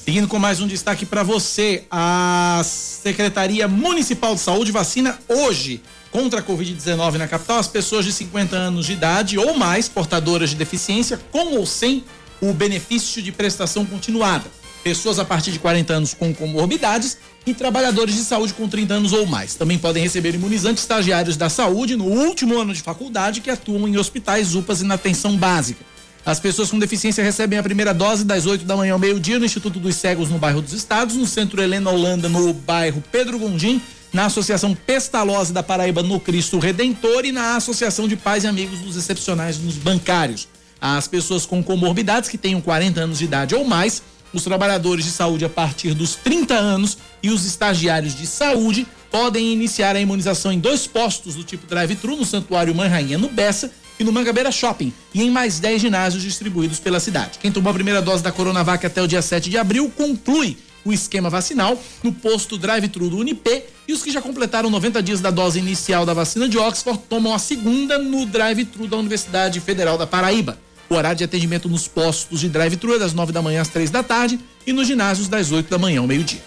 Seguindo com mais um destaque para você, a Secretaria Municipal de Saúde vacina hoje contra a Covid-19 na capital as pessoas de 50 anos de idade ou mais portadoras de deficiência com ou sem o benefício de prestação continuada. Pessoas a partir de 40 anos com comorbidades e trabalhadores de saúde com 30 anos ou mais. Também podem receber imunizantes estagiários da saúde no último ano de faculdade que atuam em hospitais, UPAs e na atenção básica. As pessoas com deficiência recebem a primeira dose das 8 da manhã ao meio-dia no Instituto dos Cegos, no bairro dos Estados, no Centro Helena Holanda, no bairro Pedro Gondim, na Associação Pestalozzi da Paraíba, no Cristo Redentor e na Associação de Pais e Amigos dos Excepcionais nos Bancários. As pessoas com comorbidades que tenham 40 anos de idade ou mais, os trabalhadores de saúde a partir dos 30 anos e os estagiários de saúde podem iniciar a imunização em dois postos do tipo drive-thru no Santuário Mãe Rainha no Bessa e no Mangabeira Shopping e em mais 10 ginásios distribuídos pela cidade. Quem tomou a primeira dose da Coronavac até o dia 7 de abril conclui o esquema vacinal no posto drive-thru do Unip e os que já completaram 90 dias da dose inicial da vacina de Oxford tomam a segunda no drive-thru da Universidade Federal da Paraíba. O horário de atendimento nos postos de drive-thru é das 9 da manhã às 3 da tarde e nos ginásios das 8 da manhã ao meio-dia.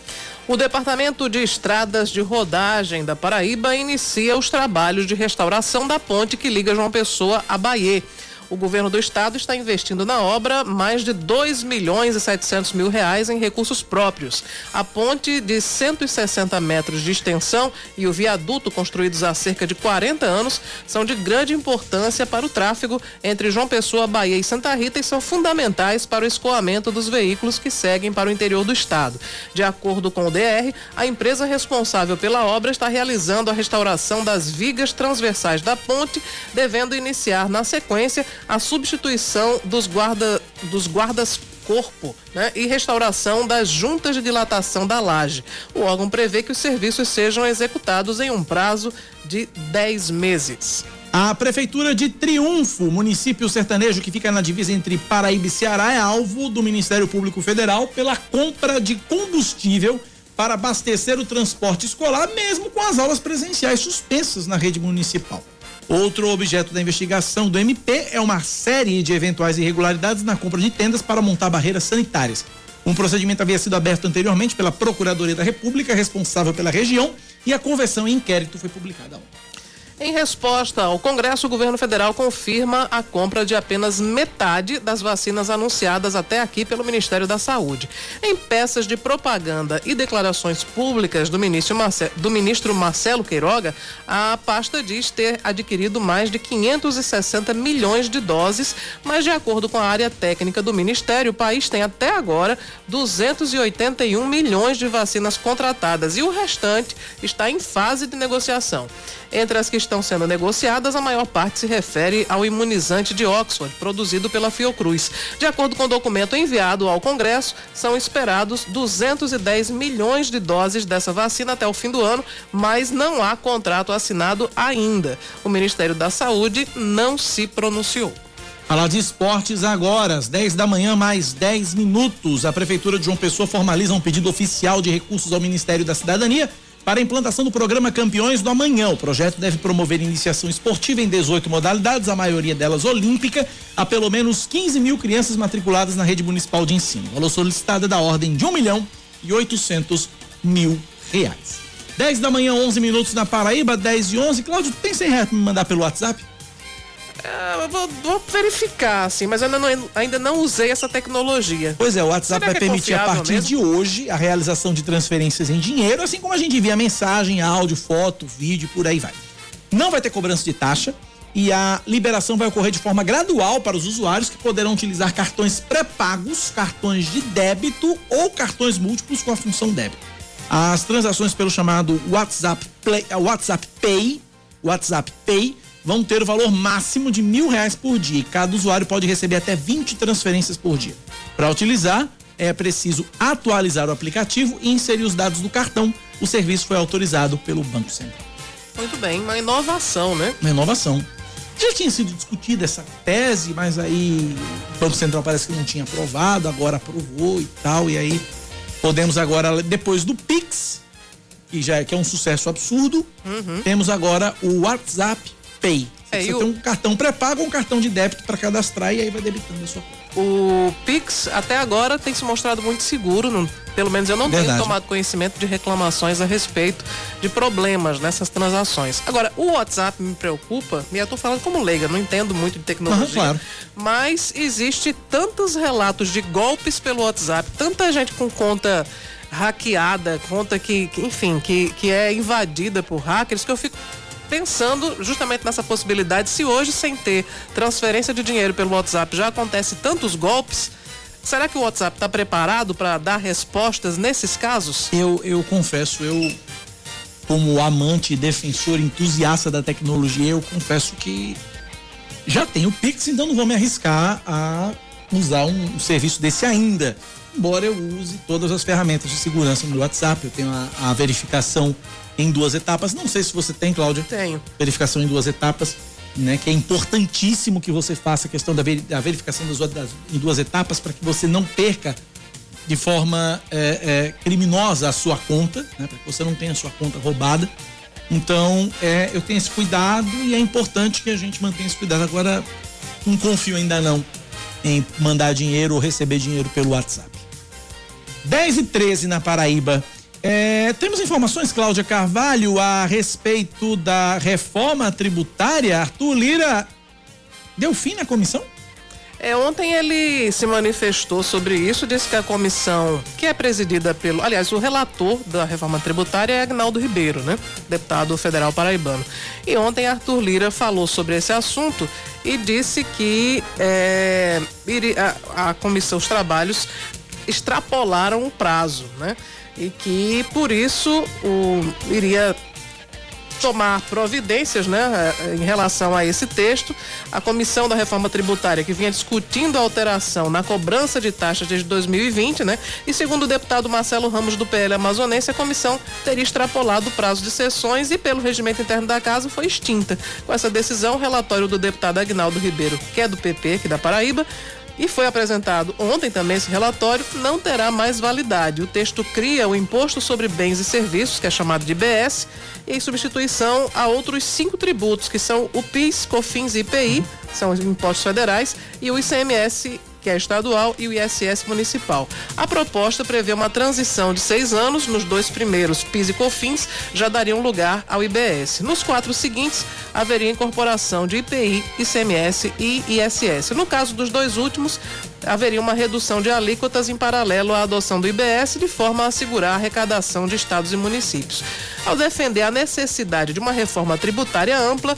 O Departamento de Estradas de Rodagem da Paraíba inicia os trabalhos de restauração da ponte que liga João Pessoa a Bahia. O governo do estado está investindo na obra mais de 2 milhões e 700 mil reais em recursos próprios. A ponte de 160 metros de extensão e o viaduto construídos há cerca de 40 anos são de grande importância para o tráfego entre João Pessoa, Bahia e Santa Rita e são fundamentais para o escoamento dos veículos que seguem para o interior do estado. De acordo com o DR, a empresa responsável pela obra está realizando a restauração das vigas transversais da ponte, devendo iniciar na sequência a substituição dos, guarda, dos guardas corpo né, e restauração das juntas de dilatação da laje. O órgão prevê que os serviços sejam executados em um prazo de 10 meses. A Prefeitura de Triunfo, município sertanejo que fica na divisa entre Paraíba e Ceará, é alvo do Ministério Público Federal pela compra de combustível para abastecer o transporte escolar, mesmo com as aulas presenciais suspensas na rede municipal. Outro objeto da investigação do MP é uma série de eventuais irregularidades na compra de tendas para montar barreiras sanitárias. Um procedimento havia sido aberto anteriormente pela Procuradoria da República, responsável pela região, e a conversão em inquérito foi publicada ontem. Em resposta ao Congresso, o governo federal confirma a compra de apenas metade das vacinas anunciadas até aqui pelo Ministério da Saúde. Em peças de propaganda e declarações públicas do ministro, Marcelo, do ministro Marcelo Queiroga, a pasta diz ter adquirido mais de 560 milhões de doses, mas de acordo com a área técnica do Ministério, o país tem até agora 281 milhões de vacinas contratadas e o restante está em fase de negociação. Entre as que estão sendo negociadas, a maior parte se refere ao imunizante de Oxford, produzido pela Fiocruz. De acordo com o documento enviado ao Congresso, são esperados 210 milhões de doses dessa vacina até o fim do ano, mas não há contrato assinado ainda. O Ministério da Saúde não se pronunciou. Falar de esportes agora, às 10 da manhã, mais 10 minutos. A Prefeitura de João Pessoa formaliza um pedido oficial de recursos ao Ministério da Cidadania para a implantação do programa Campeões do Amanhã. O projeto deve promover iniciação esportiva em 18 modalidades, a maioria delas olímpica, a pelo menos 15 mil crianças matriculadas na rede municipal de ensino. Valor solicitado é da ordem de 1 milhão e 800 mil reais. 10 da manhã, 11 minutos na Paraíba, 10 e 11. Cláudio, tem 100 reais me mandar pelo WhatsApp? É, eu vou, vou, verificar, assim, mas eu ainda não, ainda não usei essa tecnologia. Pois é, o WhatsApp vai é permitir a partir mesmo? de hoje a realização de transferências em dinheiro, assim como a gente envia mensagem, áudio, foto, vídeo, por aí vai. Não vai ter cobrança de taxa e a liberação vai ocorrer de forma gradual para os usuários que poderão utilizar cartões pré-pagos, cartões de débito ou cartões múltiplos com a função débito. As transações pelo chamado WhatsApp, Play, WhatsApp Pay, WhatsApp Pay vão ter o valor máximo de mil reais por dia. Cada usuário pode receber até 20 transferências por dia. Para utilizar, é preciso atualizar o aplicativo e inserir os dados do cartão. O serviço foi autorizado pelo Banco Central. Muito bem, uma inovação, né? Uma inovação. Já tinha sido discutida essa tese, mas aí o Banco Central parece que não tinha aprovado, agora aprovou e tal, e aí podemos agora, depois do Pix, que já é, que é um sucesso absurdo, uhum. temos agora o WhatsApp Pay. É, Você tem um cartão pré-pago um cartão de débito para cadastrar e aí vai debitando a sua conta. O Pix até agora tem se mostrado muito seguro, não, pelo menos eu não Verdade. tenho tomado conhecimento de reclamações a respeito de problemas nessas transações. Agora, o WhatsApp me preocupa, e eu tô falando como leiga, não entendo muito de tecnologia, uhum, claro. mas existe tantos relatos de golpes pelo WhatsApp, tanta gente com conta hackeada, conta que, que enfim, que, que é invadida por hackers, que eu fico pensando justamente nessa possibilidade, se hoje, sem ter transferência de dinheiro pelo WhatsApp, já acontece tantos golpes. Será que o WhatsApp está preparado para dar respostas nesses casos? Eu, eu confesso, eu, como amante, defensor, entusiasta da tecnologia, eu confesso que já tenho Pix, então não vou me arriscar a usar um, um serviço desse ainda. Embora eu use todas as ferramentas de segurança no WhatsApp, eu tenho a, a verificação em duas etapas. Não sei se você tem, Cláudia. Tenho. Verificação em duas etapas, né? Que é importantíssimo que você faça a questão da, verificação das, das, em duas etapas para que você não perca de forma é, é, criminosa a sua conta, né? Para que você não tenha a sua conta roubada. Então, é, eu tenho esse cuidado e é importante que a gente mantenha esse cuidado. Agora, não confio ainda não em mandar dinheiro ou receber dinheiro pelo WhatsApp. 10 e 13 na Paraíba. É, temos informações, Cláudia Carvalho, a respeito da reforma tributária. Arthur Lira deu fim na comissão? É, ontem ele se manifestou sobre isso, disse que a comissão, que é presidida pelo. Aliás, o relator da reforma tributária é Agnaldo Ribeiro, né? Deputado federal paraibano. E ontem Arthur Lira falou sobre esse assunto e disse que é, a, a comissão, os trabalhos extrapolaram o prazo, né? E que por isso o, iria tomar providências né, eh, em relação a esse texto. A Comissão da Reforma Tributária, que vinha discutindo a alteração na cobrança de taxas desde 2020, né? E segundo o deputado Marcelo Ramos do PL Amazonense, a comissão teria extrapolado o prazo de sessões e, pelo regimento interno da casa, foi extinta. Com essa decisão, o relatório do deputado Agnaldo Ribeiro, que é do PP aqui da Paraíba, e foi apresentado ontem também esse relatório, não terá mais validade. O texto cria o Imposto sobre Bens e Serviços, que é chamado de IBS, em substituição a outros cinco tributos, que são o PIS, COFINS e IPI, são os impostos federais, e o ICMS que é estadual, e o ISS municipal. A proposta prevê uma transição de seis anos, nos dois primeiros, PIS e COFINS, já dariam lugar ao IBS. Nos quatro seguintes, haveria incorporação de IPI, ICMS e ISS. No caso dos dois últimos, haveria uma redução de alíquotas em paralelo à adoção do IBS, de forma a assegurar a arrecadação de estados e municípios. Ao defender a necessidade de uma reforma tributária ampla,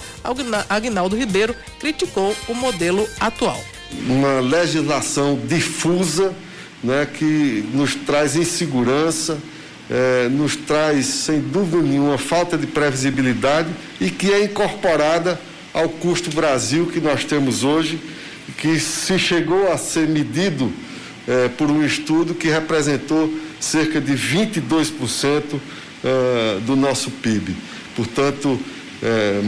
Agnaldo Ribeiro criticou o modelo atual uma legislação difusa né, que nos traz insegurança, é, nos traz, sem dúvida nenhuma, falta de previsibilidade e que é incorporada ao custo Brasil que nós temos hoje, que se chegou a ser medido é, por um estudo que representou cerca de 22% é, do nosso PIB. Portanto,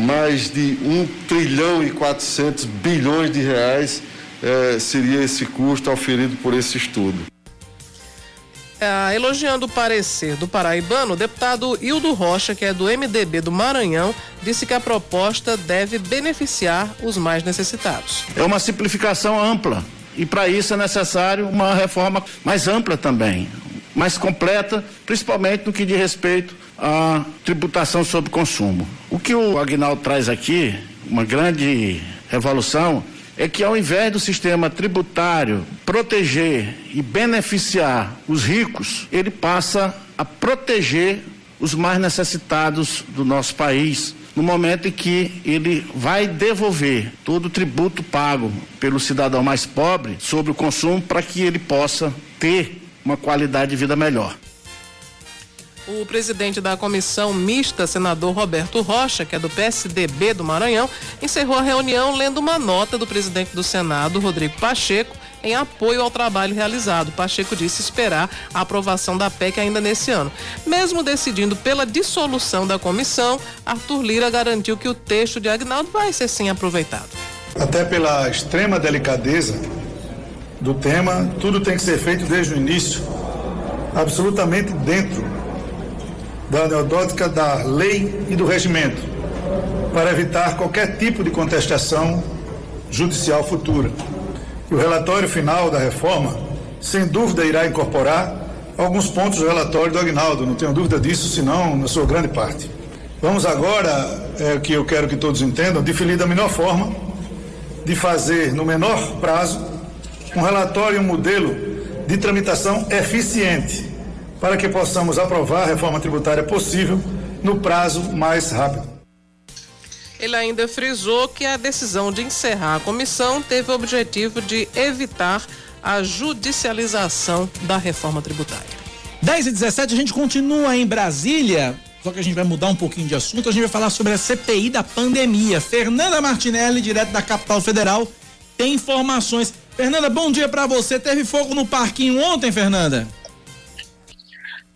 mais de 1 trilhão e 400 bilhões de reais é, seria esse custo auferido por esse estudo. É, elogiando o parecer do paraibano, o deputado Hildo Rocha, que é do MDB do Maranhão, disse que a proposta deve beneficiar os mais necessitados. É uma simplificação ampla e para isso é necessário uma reforma mais ampla também, mais completa, principalmente no que diz respeito à tributação sobre consumo. O que o Agnaldo traz aqui, uma grande revolução, é que ao invés do sistema tributário proteger e beneficiar os ricos, ele passa a proteger os mais necessitados do nosso país, no momento em que ele vai devolver todo o tributo pago pelo cidadão mais pobre sobre o consumo para que ele possa ter uma qualidade de vida melhor. O presidente da comissão mista, senador Roberto Rocha, que é do PSDB do Maranhão, encerrou a reunião lendo uma nota do presidente do Senado, Rodrigo Pacheco, em apoio ao trabalho realizado. Pacheco disse esperar a aprovação da PEC ainda nesse ano. Mesmo decidindo pela dissolução da comissão, Arthur Lira garantiu que o texto de Agnaldo vai ser sim aproveitado. Até pela extrema delicadeza do tema, tudo tem que ser feito desde o início, absolutamente dentro da aneudótica da lei e do regimento, para evitar qualquer tipo de contestação judicial futura. O relatório final da reforma, sem dúvida, irá incorporar alguns pontos do relatório do Agnaldo, não tenho dúvida disso, senão na sua grande parte. Vamos agora, é que eu quero que todos entendam, definir da melhor forma de fazer no menor prazo um relatório e um modelo de tramitação eficiente para que possamos aprovar a reforma tributária possível no prazo mais rápido. Ele ainda frisou que a decisão de encerrar a comissão teve o objetivo de evitar a judicialização da reforma tributária. 10 e 17 a gente continua em Brasília, só que a gente vai mudar um pouquinho de assunto, a gente vai falar sobre a CPI da pandemia. Fernanda Martinelli, direto da capital federal, tem informações. Fernanda, bom dia para você. Teve fogo no parquinho ontem, Fernanda?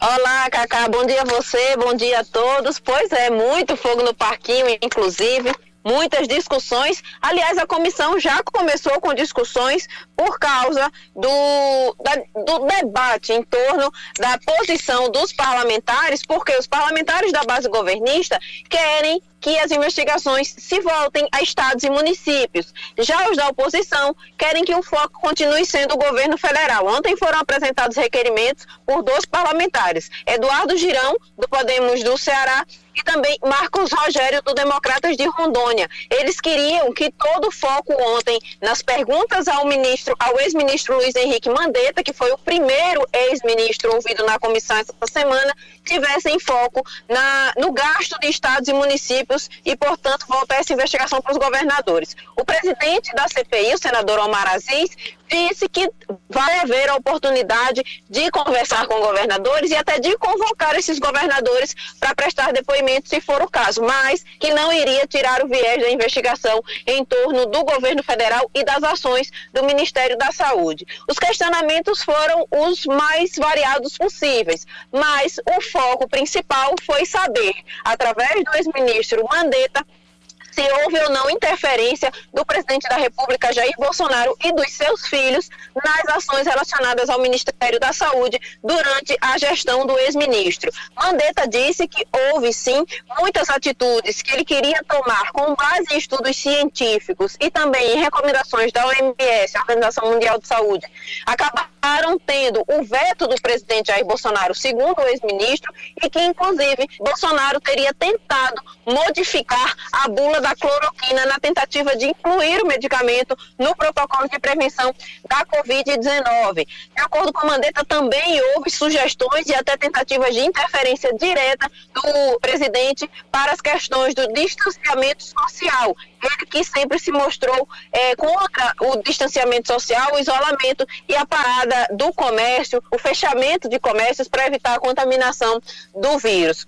Olá, Cacá, bom dia a você, bom dia a todos. Pois é, muito fogo no parquinho, inclusive muitas discussões. Aliás, a comissão já começou com discussões por causa do, da, do debate em torno da posição dos parlamentares, porque os parlamentares da base governista querem que as investigações se voltem a estados e municípios. Já os da oposição querem que o foco continue sendo o governo federal. Ontem foram apresentados requerimentos por dois parlamentares, Eduardo Girão, do Podemos do Ceará, e também Marcos Rogério, do Democratas de Rondônia. Eles queriam que todo o foco ontem nas perguntas ao ministro, ao ex-ministro Luiz Henrique Mandetta, que foi o primeiro ex-ministro ouvido na comissão essa semana, tivesse em foco na, no gasto de estados e municípios e, portanto, voltar essa investigação para os governadores. O presidente da CPI, o senador Omar Aziz, disse que vai haver a oportunidade de conversar com governadores e até de convocar esses governadores para prestar depoimento, se for o caso, mas que não iria tirar o viés da investigação em torno do governo federal e das ações do Ministério da Saúde. Os questionamentos foram os mais variados possíveis, mas o foco principal foi saber, através do ex-ministro Mandetta, se houve ou não interferência do presidente da República, Jair Bolsonaro, e dos seus filhos nas ações relacionadas ao Ministério da Saúde durante a gestão do ex-ministro. Mandetta disse que houve sim muitas atitudes que ele queria tomar com base em estudos científicos e também em recomendações da OMS, a Organização Mundial de Saúde, acabaram tendo o veto do presidente Jair Bolsonaro, segundo o ex-ministro, e que inclusive Bolsonaro teria tentado modificar a bula da da cloroquina na tentativa de incluir o medicamento no protocolo de prevenção da Covid-19. De acordo com a Mandetta, também houve sugestões e até tentativas de interferência direta do presidente para as questões do distanciamento social. Ele que sempre se mostrou é, contra o distanciamento social, o isolamento e a parada do comércio, o fechamento de comércios para evitar a contaminação do vírus.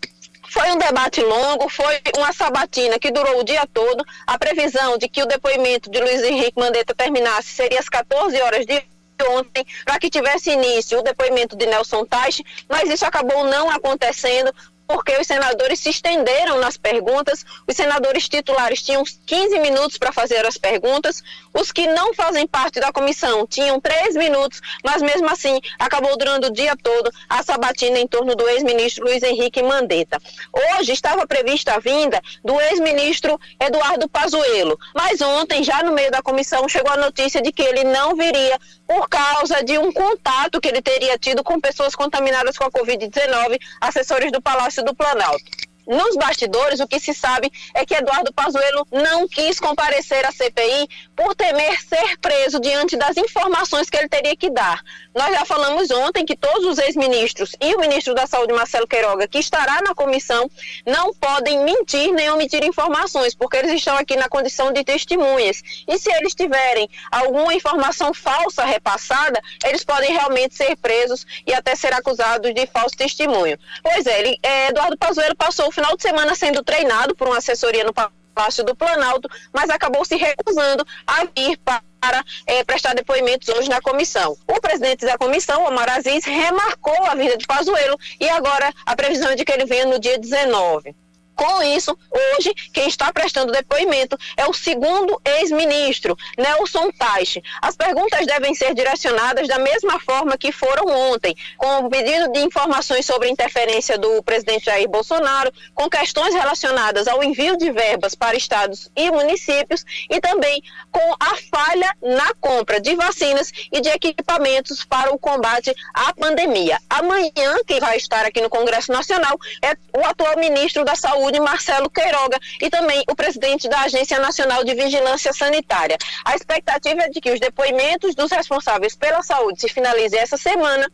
Foi um debate longo, foi uma sabatina que durou o dia todo. A previsão de que o depoimento de Luiz Henrique Mandetta terminasse seria às 14 horas de ontem para que tivesse início o depoimento de Nelson Taixe, mas isso acabou não acontecendo porque os senadores se estenderam nas perguntas. Os senadores titulares tinham 15 minutos para fazer as perguntas. Os que não fazem parte da comissão tinham 3 minutos, mas mesmo assim acabou durando o dia todo a sabatina em torno do ex-ministro Luiz Henrique Mandetta. Hoje estava prevista a vinda do ex-ministro Eduardo Pazuello, mas ontem, já no meio da comissão, chegou a notícia de que ele não viria por causa de um contato que ele teria tido com pessoas contaminadas com a Covid-19, assessores do Palácio do Planalto. Nos bastidores, o que se sabe é que Eduardo Pazuello não quis comparecer à CPI por temer ser preso diante das informações que ele teria que dar. Nós já falamos ontem que todos os ex-ministros e o ministro da Saúde, Marcelo Queiroga, que estará na comissão, não podem mentir nem omitir informações, porque eles estão aqui na condição de testemunhas. E se eles tiverem alguma informação falsa repassada, eles podem realmente ser presos e até ser acusados de falso testemunho. Pois é, ele, é, Eduardo Pazuello passou o final de semana sendo treinado por uma assessoria no Palácio do Planalto, mas acabou se recusando a vir para para é, prestar depoimentos hoje na comissão. O presidente da comissão, Omar Aziz, remarcou a vida de Pazuello e agora a previsão é de que ele venha no dia 19. Com isso, hoje, quem está prestando depoimento é o segundo ex-ministro, Nelson Taixe. As perguntas devem ser direcionadas da mesma forma que foram ontem, com o pedido de informações sobre interferência do presidente Jair Bolsonaro, com questões relacionadas ao envio de verbas para estados e municípios e também com a falha na compra de vacinas e de equipamentos para o combate à pandemia. Amanhã, quem vai estar aqui no Congresso Nacional é o atual ministro da Saúde. Saúde, Marcelo Queiroga, e também o presidente da Agência Nacional de Vigilância Sanitária. A expectativa é de que os depoimentos dos responsáveis pela saúde se finalizem essa semana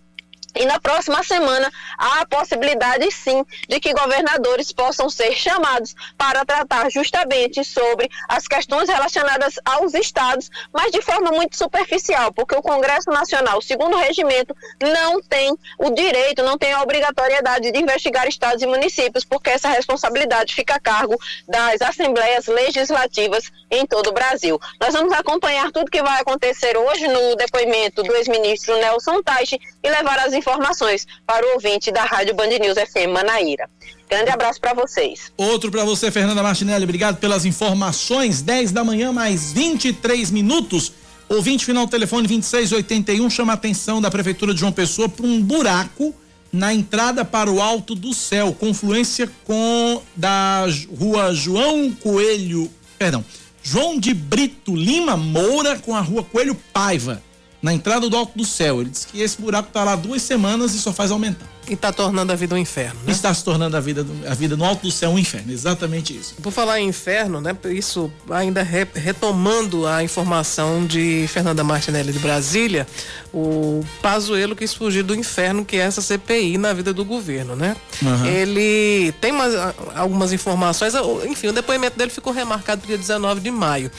e na próxima semana há a possibilidade, sim, de que governadores possam ser chamados para tratar justamente sobre as questões relacionadas aos estados, mas de forma muito superficial, porque o Congresso Nacional, segundo o regimento, não tem o direito, não tem a obrigatoriedade de investigar estados e municípios, porque essa responsabilidade fica a cargo das assembleias legislativas em todo o Brasil. Nós vamos acompanhar tudo que vai acontecer hoje no depoimento do ex-ministro Nelson Taixe e levar as informações informações para o ouvinte da Rádio Band News FM Manaíra. Grande abraço para vocês. Outro para você, Fernanda Martinelli. Obrigado pelas informações. 10 da manhã, mais 23 minutos. Ouvinte final telefone 2681 chama a atenção da Prefeitura de João Pessoa para um buraco na entrada para o Alto do Céu, confluência com da rua João Coelho, perdão, João de Brito Lima Moura com a rua Coelho Paiva na entrada do Alto do Céu. Ele disse que esse buraco está lá duas semanas e só faz aumentar. E está tornando a vida um inferno. Né? Está se tornando a vida, a vida no alto do céu um inferno, exatamente isso. Por falar em inferno, né? Isso ainda re, retomando a informação de Fernanda Martinelli de Brasília, o Pazuello quis fugir do inferno que é essa CPI na vida do governo, né? Uhum. Ele tem umas, algumas informações, enfim, o depoimento dele ficou remarcado dia 19 de maio.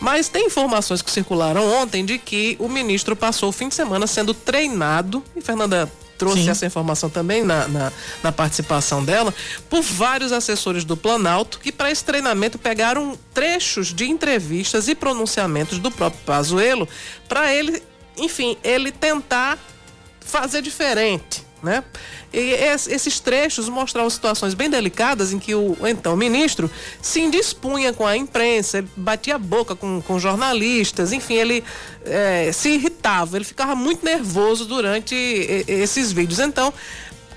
Mas tem informações que circularam ontem de que o ministro passou o fim de semana sendo treinado, e Fernanda trouxe Sim. essa informação também na, na, na, participação dela, por vários assessores do Planalto que para esse treinamento pegaram trechos de entrevistas e pronunciamentos do próprio Pazuello para ele, enfim, ele tentar fazer diferente né? E esses trechos mostravam situações bem delicadas em que o então ministro se indispunha com a imprensa, ele batia a boca com, com jornalistas, enfim, ele é, se irritava, ele ficava muito nervoso durante esses vídeos. Então,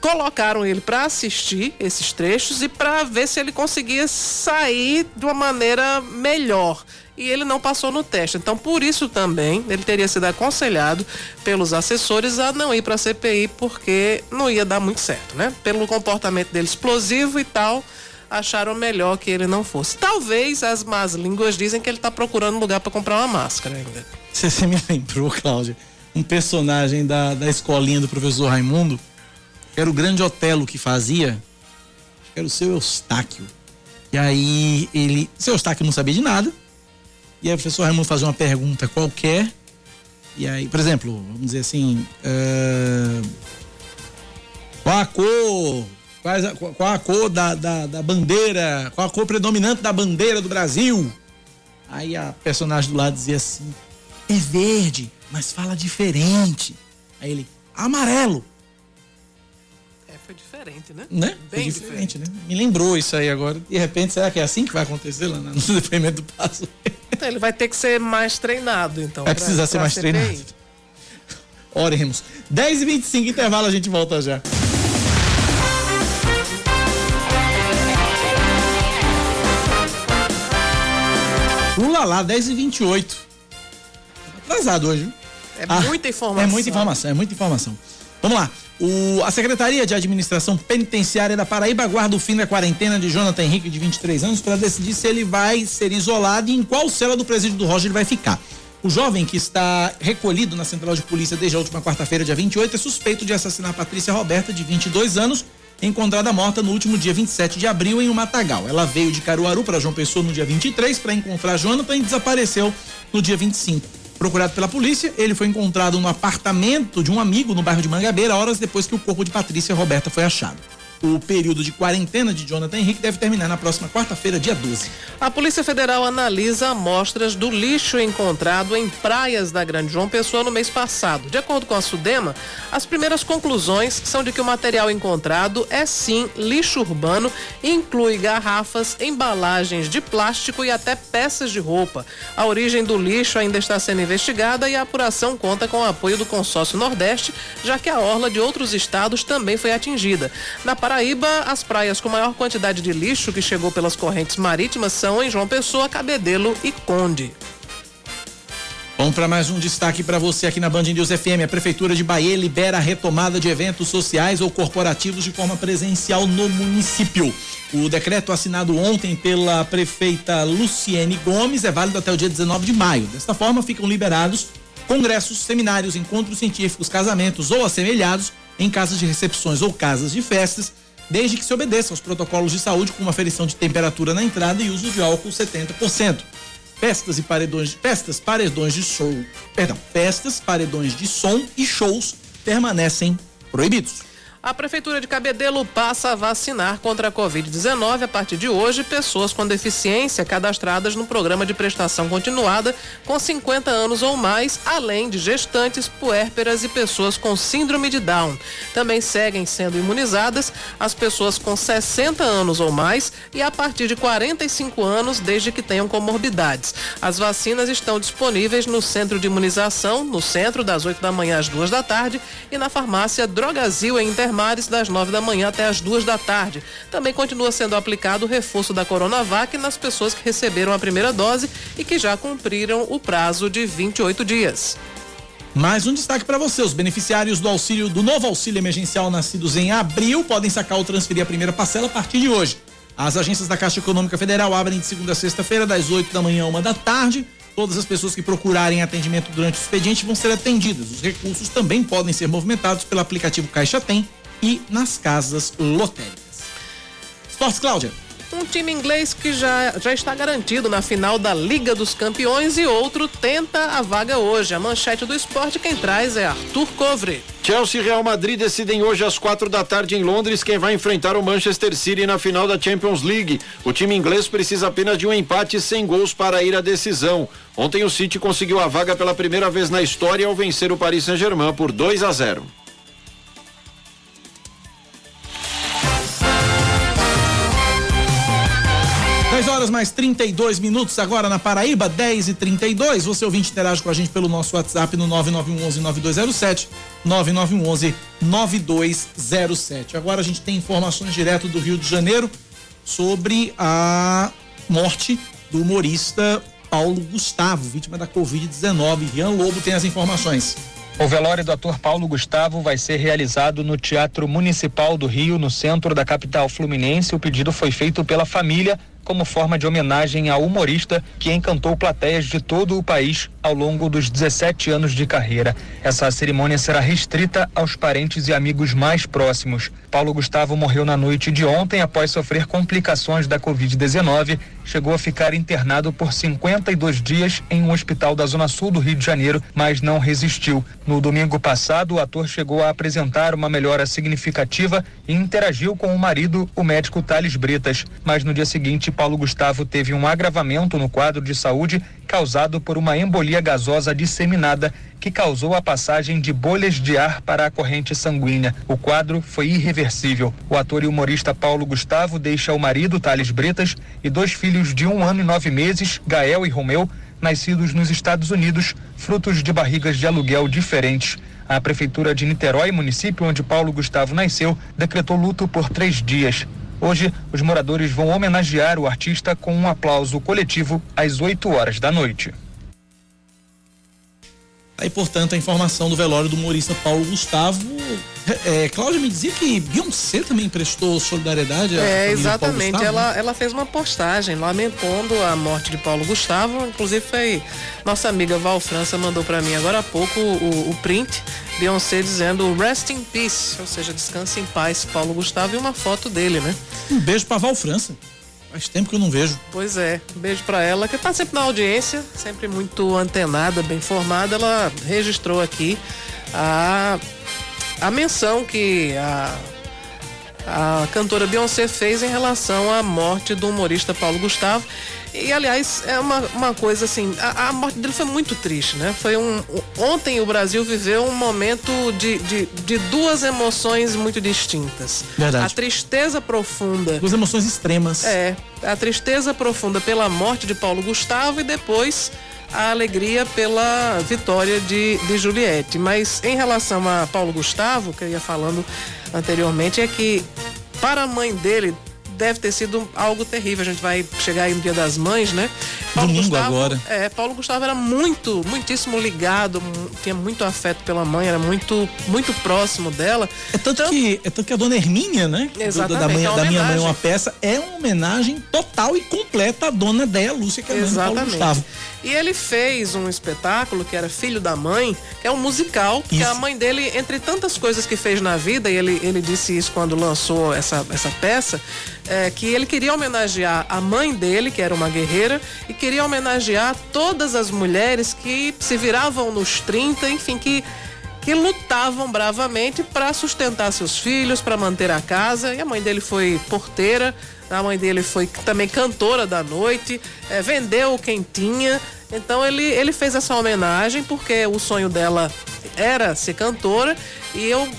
colocaram ele para assistir esses trechos e para ver se ele conseguia sair de uma maneira melhor e ele não passou no teste. Então, por isso também, ele teria sido aconselhado pelos assessores a não ir para a CPI, porque não ia dar muito certo, né? Pelo comportamento dele explosivo e tal, acharam melhor que ele não fosse. Talvez as más línguas dizem que ele está procurando lugar para comprar uma máscara ainda. Você, me lembrou, Cláudia, um personagem da, da escolinha do professor Raimundo, que era o grande Otelo que fazia, era o seu Eustáquio. E aí ele, seu Eustáquio não sabia de nada, e aí o professor Raimundo faz uma pergunta qualquer. E aí, por exemplo, vamos dizer assim. Uh, qual a cor? Qual, qual a cor da, da, da, bandeira? Qual a cor predominante da bandeira do Brasil? Aí a personagem do lado dizia assim: é verde, mas fala diferente. Aí ele, amarelo. É, foi diferente, né? né? Bem foi diferente, diferente, né? Me lembrou isso aí agora. De repente, será que é assim que vai acontecer lá no (laughs) depoimento do passo? Então, ele vai ter que ser mais treinado, então. Vai precisar ser mais CPI. treinado. Oremos. 10 e 25 intervalo, a gente volta já. Pula lá, 10 e 28 Atrasado hoje, viu? É ah, muita informação. É muita informação, é muita informação. Vamos lá. O, a Secretaria de Administração Penitenciária da Paraíba aguarda o fim da quarentena de Jonathan Henrique, de 23 anos, para decidir se ele vai ser isolado e em qual cela do presídio do Roger ele vai ficar. O jovem que está recolhido na central de polícia desde a última quarta-feira, dia 28, é suspeito de assassinar Patrícia Roberta, de 22 anos, encontrada morta no último dia 27 de abril em um matagal. Ela veio de Caruaru para João Pessoa no dia 23 para encontrar Jonathan e desapareceu no dia 25. Procurado pela polícia, ele foi encontrado no apartamento de um amigo no bairro de Mangabeira, horas depois que o corpo de Patrícia Roberta foi achado. O período de quarentena de Jonathan Henrique deve terminar na próxima quarta-feira, dia 12. A Polícia Federal analisa amostras do lixo encontrado em praias da Grande João Pessoa no mês passado. De acordo com a Sudema, as primeiras conclusões são de que o material encontrado é sim lixo urbano e inclui garrafas, embalagens de plástico e até peças de roupa. A origem do lixo ainda está sendo investigada e a apuração conta com o apoio do consórcio Nordeste, já que a orla de outros estados também foi atingida. Na Paraíba, as praias com maior quantidade de lixo que chegou pelas correntes marítimas são em João Pessoa, Cabedelo e Conde. Vamos para mais um destaque para você aqui na Band News FM. A Prefeitura de Bahia libera a retomada de eventos sociais ou corporativos de forma presencial no município. O decreto assinado ontem pela prefeita Luciene Gomes é válido até o dia 19 de maio. Desta forma, ficam liberados congressos, seminários, encontros científicos, casamentos ou assemelhados em casas de recepções ou casas de festas desde que se obedeça aos protocolos de saúde com uma aferição de temperatura na entrada e uso de álcool 70%. Festas e paredões, festas, paredões de show, perdão, festas, paredões de som e shows permanecem proibidos. A Prefeitura de Cabedelo passa a vacinar contra a Covid-19 a partir de hoje pessoas com deficiência cadastradas no programa de prestação continuada com 50 anos ou mais, além de gestantes, puérperas e pessoas com síndrome de Down. Também seguem sendo imunizadas as pessoas com 60 anos ou mais e a partir de 45 anos, desde que tenham comorbidades. As vacinas estão disponíveis no centro de imunização, no centro, das 8 da manhã às 2 da tarde, e na farmácia Drogazil em Inter Mares, das 9 da manhã até as 2 da tarde. Também continua sendo aplicado o reforço da Coronavac nas pessoas que receberam a primeira dose e que já cumpriram o prazo de 28 dias. Mais um destaque para você: os beneficiários do auxílio do novo auxílio emergencial nascidos em abril podem sacar ou transferir a primeira parcela a partir de hoje. As agências da Caixa Econômica Federal abrem de segunda a sexta-feira, das 8 da manhã a uma da tarde. Todas as pessoas que procurarem atendimento durante o expediente vão ser atendidas. Os recursos também podem ser movimentados pelo aplicativo Caixa Tem e nas casas lotéricas. Esportes, Cláudia. Um time inglês que já, já está garantido na final da Liga dos Campeões e outro tenta a vaga hoje. A manchete do esporte quem traz é Arthur Covre. Chelsea e Real Madrid decidem hoje às quatro da tarde em Londres quem vai enfrentar o Manchester City na final da Champions League. O time inglês precisa apenas de um empate sem gols para ir à decisão. Ontem o City conseguiu a vaga pela primeira vez na história ao vencer o Paris Saint-Germain por 2 a 0. Horas mais 32 minutos agora na Paraíba, 10 e 32 Você ouvinte interage com a gente pelo nosso WhatsApp no 9911-9207, 9911-9207. Agora a gente tem informações direto do Rio de Janeiro sobre a morte do humorista Paulo Gustavo, vítima da Covid-19. Rian Lobo tem as informações. O velório do ator Paulo Gustavo vai ser realizado no Teatro Municipal do Rio, no centro da capital fluminense. O pedido foi feito pela família como forma de homenagem ao humorista que encantou plateias de todo o país ao longo dos 17 anos de carreira. Essa cerimônia será restrita aos parentes e amigos mais próximos. Paulo Gustavo morreu na noite de ontem após sofrer complicações da Covid-19. Chegou a ficar internado por 52 dias em um hospital da Zona Sul do Rio de Janeiro, mas não resistiu. No domingo passado, o ator chegou a apresentar uma melhora significativa e interagiu com o marido, o médico Thales Bretas. Mas no dia seguinte, Paulo Gustavo teve um agravamento no quadro de saúde causado por uma embolia gasosa disseminada que causou a passagem de bolhas de ar para a corrente sanguínea. O quadro foi irreversível. O ator e humorista Paulo Gustavo deixa o marido, Thales Bretas, e dois filhos de um ano e nove meses, Gael e Romeu, nascidos nos Estados Unidos, frutos de barrigas de aluguel diferentes. A Prefeitura de Niterói, município onde Paulo Gustavo nasceu, decretou luto por três dias. Hoje, os moradores vão homenagear o artista com um aplauso coletivo às 8 horas da noite. Aí, portanto, a informação do velório do humorista Paulo Gustavo. É, Cláudia me dizia que Beyoncé também prestou solidariedade à É, exatamente. Ela, ela fez uma postagem lamentando a morte de Paulo Gustavo. Inclusive, foi nossa amiga Val França mandou para mim agora há pouco o, o print. Beyoncé dizendo Rest in Peace, ou seja, descanse em paz, Paulo Gustavo, e uma foto dele, né? Um beijo pra Val França. Faz tempo que eu não vejo. Pois é, beijo para ela, que tá sempre na audiência, sempre muito antenada, bem formada. Ela registrou aqui a, a menção que a, a cantora Beyoncé fez em relação à morte do humorista Paulo Gustavo. E, aliás, é uma, uma coisa assim, a, a morte dele foi muito triste, né? Foi um. Ontem o Brasil viveu um momento de, de, de duas emoções muito distintas. Verdade. A tristeza profunda. Duas emoções extremas. É, a tristeza profunda pela morte de Paulo Gustavo e depois a alegria pela vitória de, de Juliette. Mas em relação a Paulo Gustavo, que eu ia falando anteriormente, é que para a mãe dele deve ter sido algo terrível. A gente vai chegar aí no Dia das Mães, né? Domingo agora. É, Paulo Gustavo era muito, muitíssimo ligado, tinha muito afeto pela mãe, era muito, muito próximo dela. É tanto, que, é tanto que a dona Hermínia, né? Exatamente, da, mãe- é da minha mãe, uma peça, é uma homenagem total e completa à dona Déia Lúcia, que é a mãe do Paulo. Gustavo. E ele fez um espetáculo que era Filho da Mãe, que é um musical, que a mãe dele, entre tantas coisas que fez na vida, e ele, ele disse isso quando lançou essa, essa peça, é, que ele queria homenagear a mãe dele, que era uma guerreira, e queria homenagear todas as mulheres que se viravam nos 30, enfim, que que lutavam bravamente para sustentar seus filhos, para manter a casa. E a mãe dele foi porteira, a mãe dele foi também cantora da noite, eh, vendeu quem tinha. Então ele, ele fez essa homenagem porque o sonho dela era ser cantora e eu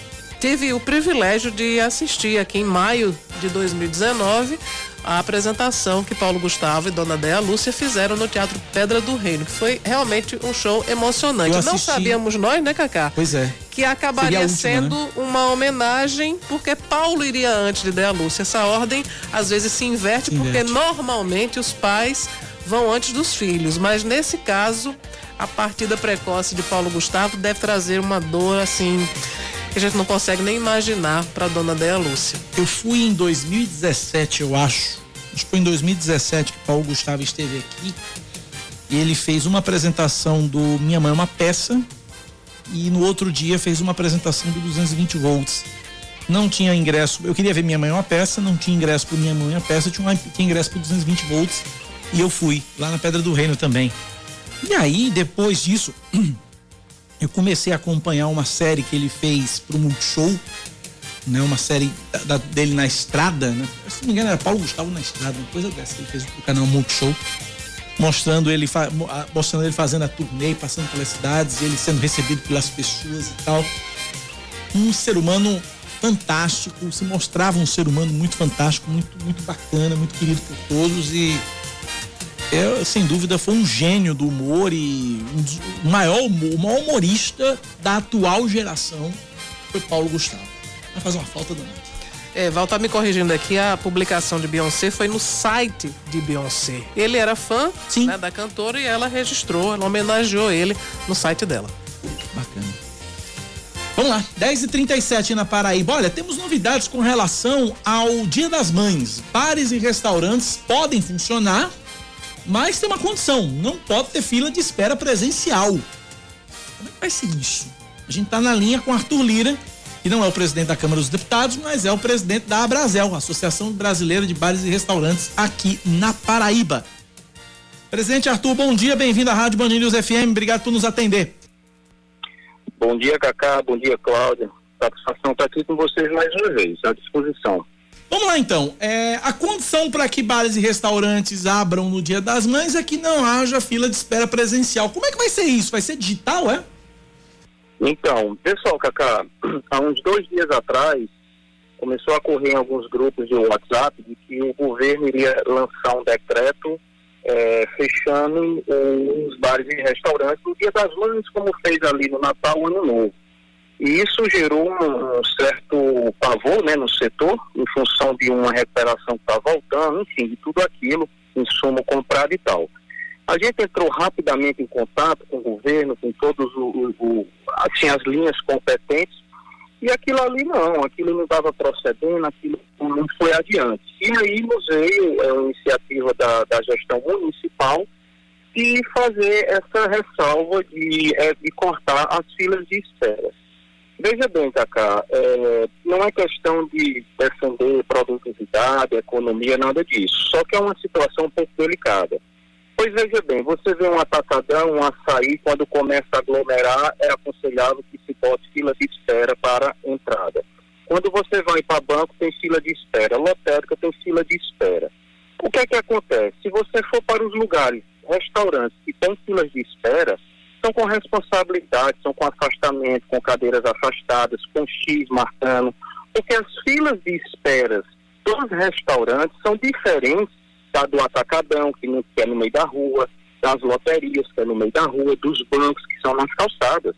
tive o privilégio de assistir aqui em maio de 2019 a apresentação que Paulo Gustavo e Dona Déa Lúcia fizeram no Teatro Pedra do Reino, que foi realmente um show emocionante. Eu Não assisti- sabíamos nós, né, Cacá? Pois é. Que acabaria última, sendo né? uma homenagem, porque Paulo iria antes de Déa Lúcia. Essa ordem às vezes se inverte, Se porque inverte. normalmente os pais vão antes dos filhos, mas nesse caso, a partida precoce de Paulo Gustavo deve trazer uma dor assim que a gente não consegue nem imaginar para dona Dea Lúcia. Eu fui em 2017, eu acho. Acho que foi em 2017 que Paulo Gustavo esteve aqui. E ele fez uma apresentação do Minha Mãe é uma Peça. E no outro dia fez uma apresentação do 220 volts. Não tinha ingresso. Eu queria ver Minha Mãe é uma Peça, não tinha ingresso pro Minha Mãe é uma Peça, tinha, uma, tinha ingresso pro 220 volts. E eu fui, lá na Pedra do Reino também. E aí, depois disso, (clears throat) eu comecei a acompanhar uma série que ele fez pro Multishow, né? Uma série da, da, dele na estrada, né? Se não me engano era Paulo Gustavo na estrada, uma coisa dessa que ele fez pro canal Multishow, mostrando ele, mostrando ele fazendo a turnê, passando pelas cidades, ele sendo recebido pelas pessoas e tal. Um ser humano fantástico, se mostrava um ser humano muito fantástico, muito, muito bacana, muito querido por todos e é, sem dúvida foi um gênio do humor e o maior, o maior humorista da atual geração foi Paulo Gustavo. Vai fazer uma falta danada. É, Val tá me corrigindo aqui, a publicação de Beyoncé foi no site de Beyoncé. Ele era fã né, da cantora e ela registrou, ela homenageou ele no site dela. Bacana. Vamos lá, 10h37 na Paraíba. Olha, temos novidades com relação ao Dia das Mães. Bares e restaurantes podem funcionar mas tem uma condição: não pode ter fila de espera presencial. Como é que vai ser isso? A gente está na linha com Arthur Lira, que não é o presidente da Câmara dos Deputados, mas é o presidente da Abrazel, Associação Brasileira de Bares e Restaurantes, aqui na Paraíba. Presidente Arthur, bom dia, bem-vindo à Rádio Band News FM, obrigado por nos atender. Bom dia, Cacá, bom dia, Cláudia. Satisfação estar aqui com vocês mais uma vez, à disposição. Vamos lá então. É, a condição para que bares e restaurantes abram no Dia das Mães é que não haja fila de espera presencial. Como é que vai ser isso? Vai ser digital, é? Então, pessoal, Cacá, há uns dois dias atrás começou a correr em alguns grupos de WhatsApp de que o governo iria lançar um decreto é, fechando os bares e restaurantes no Dia das Mães, como fez ali no Natal, Ano Novo. E isso gerou um certo pavor né, no setor, em função de uma recuperação que está voltando, enfim, de tudo aquilo, insumo comprado e tal. A gente entrou rapidamente em contato com o governo, com todos assim, as linhas competentes, e aquilo ali não, aquilo não estava procedendo, aquilo não foi adiante. E aí nos veio é, a iniciativa da, da gestão municipal de fazer essa ressalva de, é, de cortar as filas de espera. Veja bem, Cacá, é, não é questão de defender produtividade, economia, nada disso. Só que é uma situação um pouco delicada. Pois veja bem, você vê um atacadão, um açaí, quando começa a aglomerar, é aconselhável que se bote fila de espera para entrada. Quando você vai para banco, tem fila de espera. Lotérica tem fila de espera. O que é que acontece? Se você for para os lugares, restaurantes que têm filas de espera, são com responsabilidade, são com afastamento, com cadeiras afastadas, com X marcando, porque as filas de esperas dos restaurantes são diferentes da do atacadão, que, é no meio da rua, das loterias, que é no meio da rua, dos bancos, que são nas calçadas.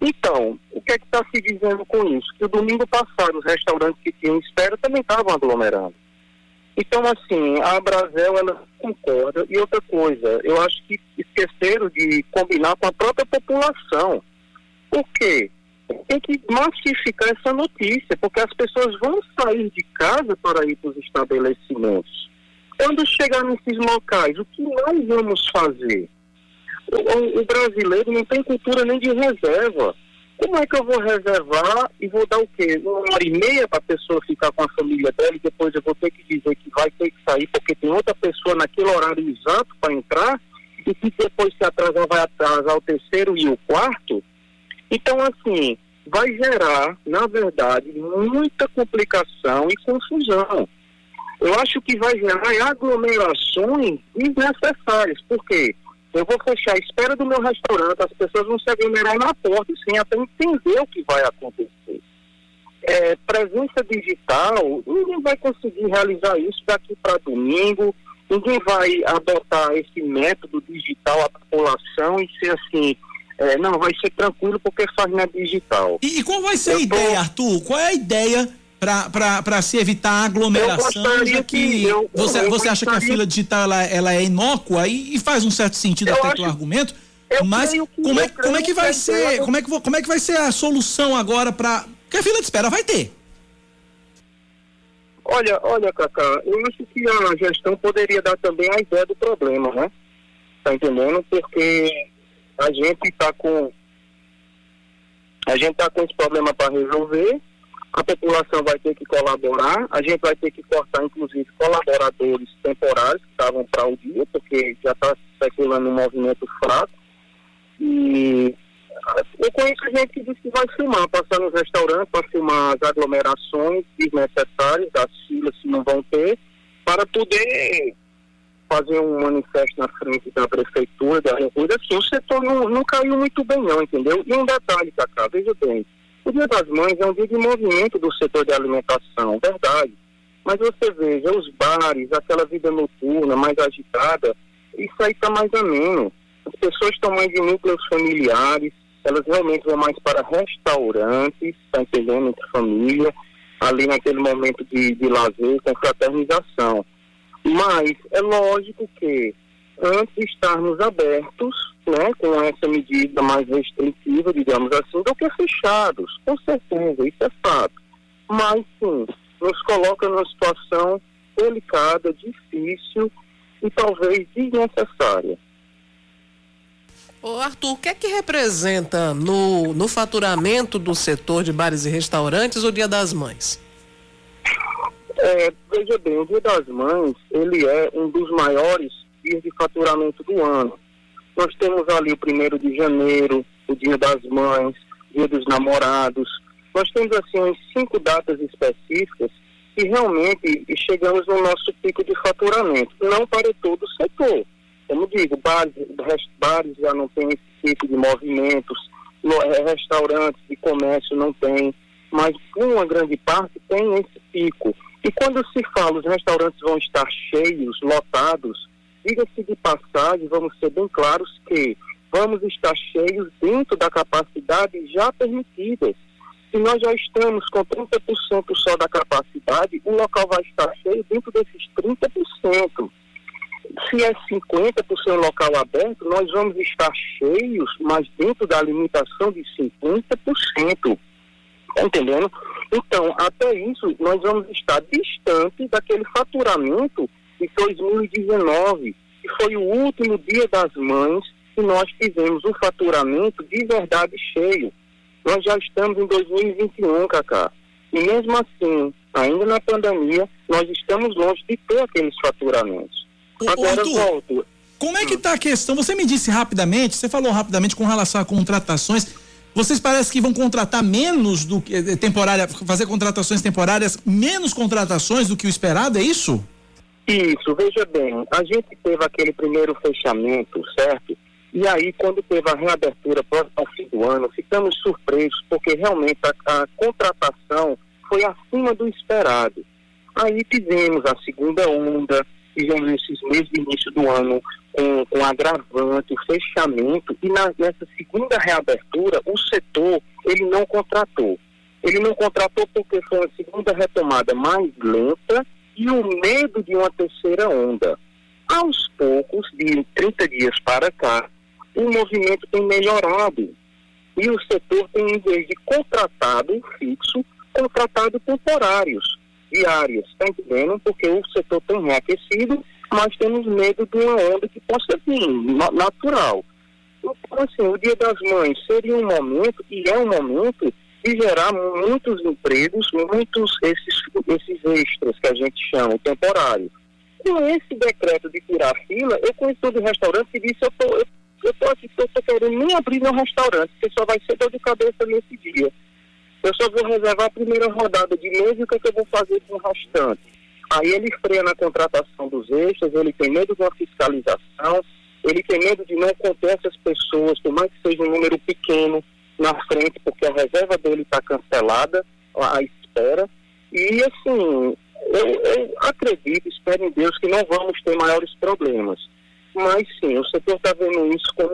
Então, o que é que está se dizendo com isso? Que o domingo passado os restaurantes que tinham espera também estavam aglomerando. Então, assim, a Brasel, ela concorda. E outra coisa, eu acho que esqueceram de combinar com a própria população. Por quê? Tem que massificar essa notícia, porque as pessoas vão sair de casa para ir para os estabelecimentos. Quando chegar nesses locais, o que nós vamos fazer? O, o brasileiro não tem cultura nem de reserva. Como é que eu vou reservar e vou dar o quê? Uma hora e meia para a pessoa ficar com a família dela e depois eu vou ter que dizer que vai ter que sair porque tem outra pessoa naquele horário exato para entrar e que depois se atrasar vai atrasar o terceiro e o quarto? Então, assim, vai gerar, na verdade, muita complicação e confusão. Eu acho que vai gerar aglomerações desnecessárias. Por quê? Eu vou fechar a espera do meu restaurante, as pessoas vão se aglomerar na porta sem até entender o que vai acontecer. É, presença digital, ninguém vai conseguir realizar isso daqui para domingo, ninguém vai adotar esse método digital à população e ser assim, é, não, vai ser tranquilo porque faz na digital. E, e qual vai ser Eu a ideia, tô... Arthur? Qual é a ideia para se evitar aglomeração, já que, eu, você, eu você acha que a fila digital ela, ela é inócua e, e faz um certo sentido até o argumento, mas como é, como é que vai ser, como é que, como é que vai ser a solução agora para que a fila de espera vai ter? Olha, olha, Cacá, eu acho que a gestão poderia dar também a ideia do problema, né? Tá entendendo? Porque a gente está com a gente está com esse problema para resolver, a população vai ter que colaborar, a gente vai ter que cortar, inclusive, colaboradores temporários que estavam para o dia, porque já está especulando um movimento fraco. E eu conheço gente que diz que vai filmar, passar nos restaurantes para filmar as aglomerações desnecessárias, das filas que não vão ter, para poder fazer um manifesto na frente da prefeitura, da coisa assim. O setor não, não caiu muito bem não, entendeu? E um detalhe, Cacá, veja bem, o Dia das Mães é um dia de movimento do setor de alimentação, verdade. Mas você veja, os bares, aquela vida noturna mais agitada, isso aí está mais ameno. As pessoas estão mais em núcleos familiares, elas realmente vão mais para restaurantes, está entendendo, entre família, ali naquele momento de, de lazer, com fraternização. Mas é lógico que antes de estarmos abertos, né, com essa medida mais restritiva, digamos assim, do que fechados, com certeza, isso é fato. Mas sim, nos coloca numa situação delicada, difícil e talvez desnecessária. Ô Arthur, o que é que representa no, no faturamento do setor de bares e restaurantes o Dia das Mães? É, veja bem, o Dia das Mães, ele é um dos maiores dias de faturamento do ano. Nós temos ali o primeiro de janeiro, o Dia das Mães, Dia dos Namorados. Nós temos assim umas cinco datas específicas e realmente chegamos no nosso pico de faturamento. Não para todo o setor. Como digo, bares, bares já não tem esse tipo de movimentos, restaurantes de comércio não tem, mas uma grande parte tem esse pico. E quando se fala os restaurantes vão estar cheios, lotados, diga-se de passagem, vamos ser bem claros que vamos estar cheios dentro da capacidade já permitida. Se nós já estamos com 30% só da capacidade, o local vai estar cheio dentro desses 30%. Se é 50% local aberto, nós vamos estar cheios, mas dentro da limitação de 50%. Está entendendo? Então, até isso, nós vamos estar distante daquele faturamento de 2019, que foi o último dia das mães que nós fizemos um faturamento de verdade cheio. Nós já estamos em 2021, Cacá. E mesmo assim, ainda na pandemia, nós estamos longe de ter aqueles faturamentos. Agora Arthur, volto. Como é que está a questão? Você me disse rapidamente, você falou rapidamente com relação a contratações. Vocês parecem que vão contratar menos do que eh, temporária, fazer contratações temporárias, menos contratações do que o esperado, é isso? Isso, veja bem, a gente teve aquele primeiro fechamento, certo? E aí, quando teve a reabertura próximo ao fim do ano, ficamos surpresos, porque realmente a, a contratação foi acima do esperado. Aí tivemos a segunda onda, tivemos esses meses de início do ano com, com agravante, fechamento, e na, nessa segunda reabertura, o setor, ele não contratou. Ele não contratou porque foi uma segunda retomada mais lenta e o medo de uma terceira onda. Aos poucos, de 30 dias para cá, o movimento tem melhorado. E o setor tem, em vez de contratado fixo, contratado temporários diárias, está entendendo? Porque o setor tem reaquecido, mas temos medo de uma onda que possa vir, natural. Então, assim, o Dia das Mães seria um momento, e é um momento, gerar muitos empregos, muitos esses, esses extras que a gente chama, temporários. Com esse decreto de tirar fila, eu conheço todo restaurante que disse, eu tô, eu, eu tô aqui, eu tô querendo nem abrir meu restaurante, porque só vai ser dor de cabeça nesse dia. Eu só vou reservar a primeira rodada de mês e o que, é que eu vou fazer com o restante. Aí ele freia na contratação dos extras, ele tem medo de uma fiscalização, ele tem medo de não conter essas pessoas, por mais que seja um número pequeno, na frente, porque a reserva dele está cancelada, à espera. E assim, eu, eu, acredito, espero em Deus, que não vamos ter maiores problemas. Mas sim, o setor está vendo isso como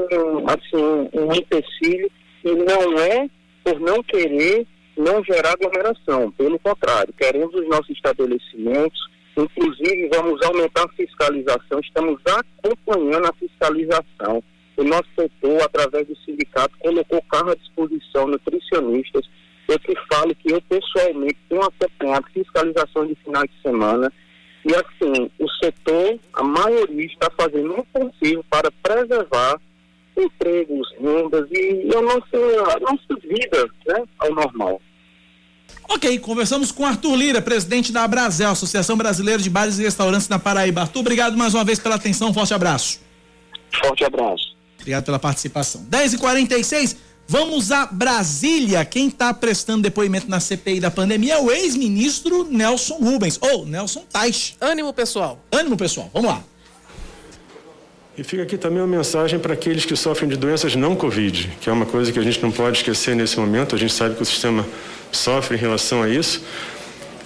assim, um empecilho e não é por não querer não gerar aglomeração. Pelo contrário, queremos os nossos estabelecimentos, inclusive vamos aumentar a fiscalização, estamos acompanhando a fiscalização. O nosso setor, através do sindicato, colocou carro à disposição, nutricionistas. Eu que falo que eu pessoalmente tenho acompanhado fiscalização de final de semana. E assim, o setor, a maioria está fazendo um possível para preservar empregos, rendas e a nossa, a nossa vida né, ao normal. Ok, conversamos com Arthur Lira, presidente da Abrazel, Associação Brasileira de Bares e Restaurantes na Paraíba. Arthur, obrigado mais uma vez pela atenção, forte abraço. Forte abraço. Obrigado pela participação. 10h46, vamos a Brasília. Quem está prestando depoimento na CPI da pandemia é o ex-ministro Nelson Rubens, ou Nelson Tais. Ânimo, pessoal. Ânimo, pessoal. Vamos lá. E fica aqui também uma mensagem para aqueles que sofrem de doenças não Covid, que é uma coisa que a gente não pode esquecer nesse momento. A gente sabe que o sistema sofre em relação a isso.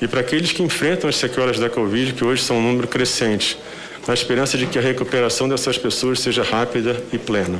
E para aqueles que enfrentam as sequelas da Covid, que hoje são um número crescente, na esperança de que a recuperação dessas pessoas seja rápida e plena.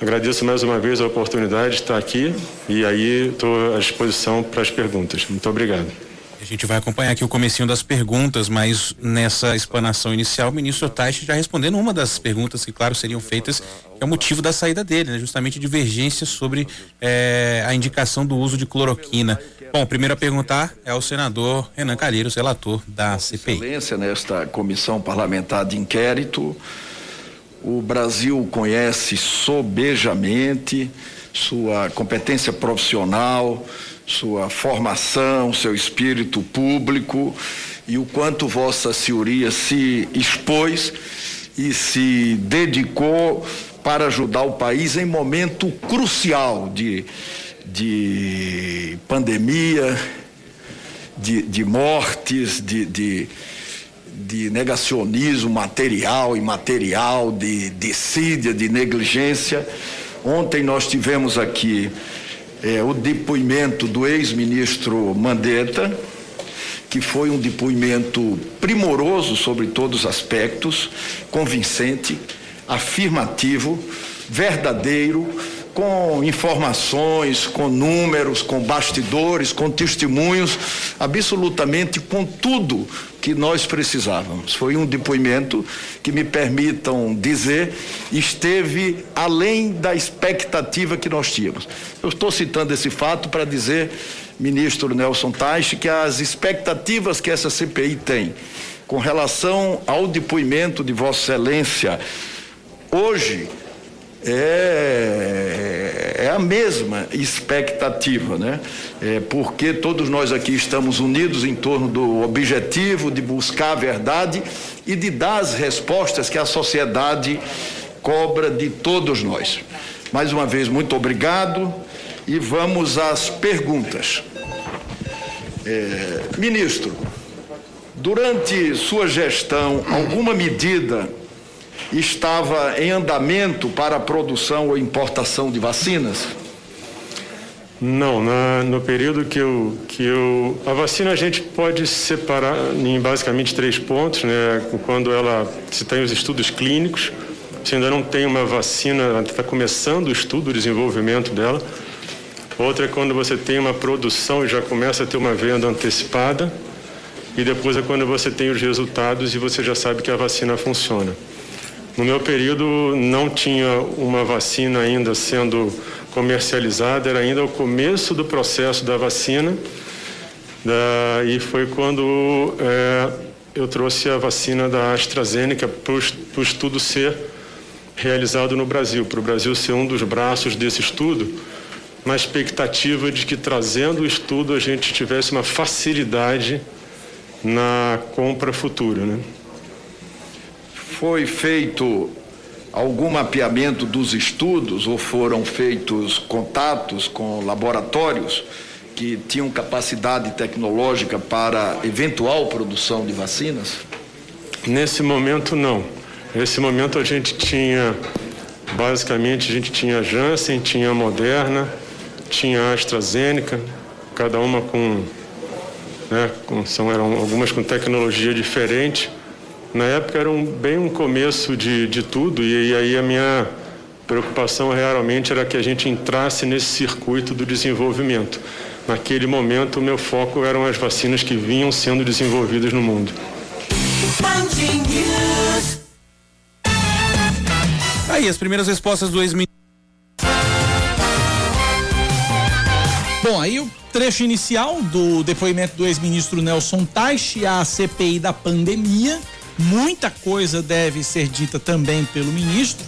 Agradeço mais uma vez a oportunidade de estar aqui e aí estou à disposição para as perguntas. Muito obrigado. A gente vai acompanhar aqui o comecinho das perguntas, mas nessa explanação inicial, o ministro Taishi já respondendo uma das perguntas que, claro, seriam feitas, que é o motivo da saída dele, né? justamente divergência sobre eh, a indicação do uso de cloroquina. Bom, primeiro a perguntar é o senador Renan Calheiros, relator da CPI. Excelência nesta comissão parlamentar de inquérito, o Brasil conhece sobejamente sua competência profissional, sua formação, seu espírito público e o quanto Vossa Senhoria se expôs e se dedicou para ajudar o país em momento crucial de, de pandemia, de, de mortes, de, de, de negacionismo material e imaterial, de dissídia, de negligência. Ontem nós tivemos aqui é, o depoimento do ex-ministro Mandetta, que foi um depoimento primoroso sobre todos os aspectos, convincente, afirmativo, verdadeiro, com informações, com números, com bastidores, com testemunhos, absolutamente com tudo que nós precisávamos. Foi um depoimento que me permitam dizer esteve além da expectativa que nós tínhamos. Eu estou citando esse fato para dizer, ministro Nelson Teich, que as expectativas que essa CPI tem com relação ao depoimento de Vossa Excelência hoje é, é a mesma expectativa, né? É porque todos nós aqui estamos unidos em torno do objetivo de buscar a verdade e de dar as respostas que a sociedade cobra de todos nós. Mais uma vez, muito obrigado e vamos às perguntas. É, ministro, durante sua gestão, alguma medida estava em andamento para a produção ou importação de vacinas? Não, na, no período que eu, que eu. A vacina a gente pode separar em basicamente três pontos, né? Quando ela se tem os estudos clínicos, se ainda não tem uma vacina, está começando o estudo, o desenvolvimento dela. Outra é quando você tem uma produção e já começa a ter uma venda antecipada. E depois é quando você tem os resultados e você já sabe que a vacina funciona. No meu período não tinha uma vacina ainda sendo comercializada, era ainda o começo do processo da vacina. Da, e foi quando é, eu trouxe a vacina da AstraZeneca para o estudo ser realizado no Brasil, para o Brasil ser um dos braços desse estudo, na expectativa de que trazendo o estudo a gente tivesse uma facilidade na compra futura. Né? Foi feito algum mapeamento dos estudos ou foram feitos contatos com laboratórios que tinham capacidade tecnológica para eventual produção de vacinas? Nesse momento, não. Nesse momento, a gente tinha, basicamente, a gente tinha Janssen, tinha Moderna, tinha AstraZeneca, cada uma com, né, com são, eram algumas com tecnologia diferente na época era um, bem um começo de, de tudo e, e aí a minha preocupação realmente era que a gente entrasse nesse circuito do desenvolvimento. naquele momento o meu foco eram as vacinas que vinham sendo desenvolvidas no mundo. Aí, as primeiras respostas do ex-ministro. Bom, aí o trecho inicial do depoimento do ex-ministro Nelson Teich à CPI da pandemia. Muita coisa deve ser dita também pelo ministro.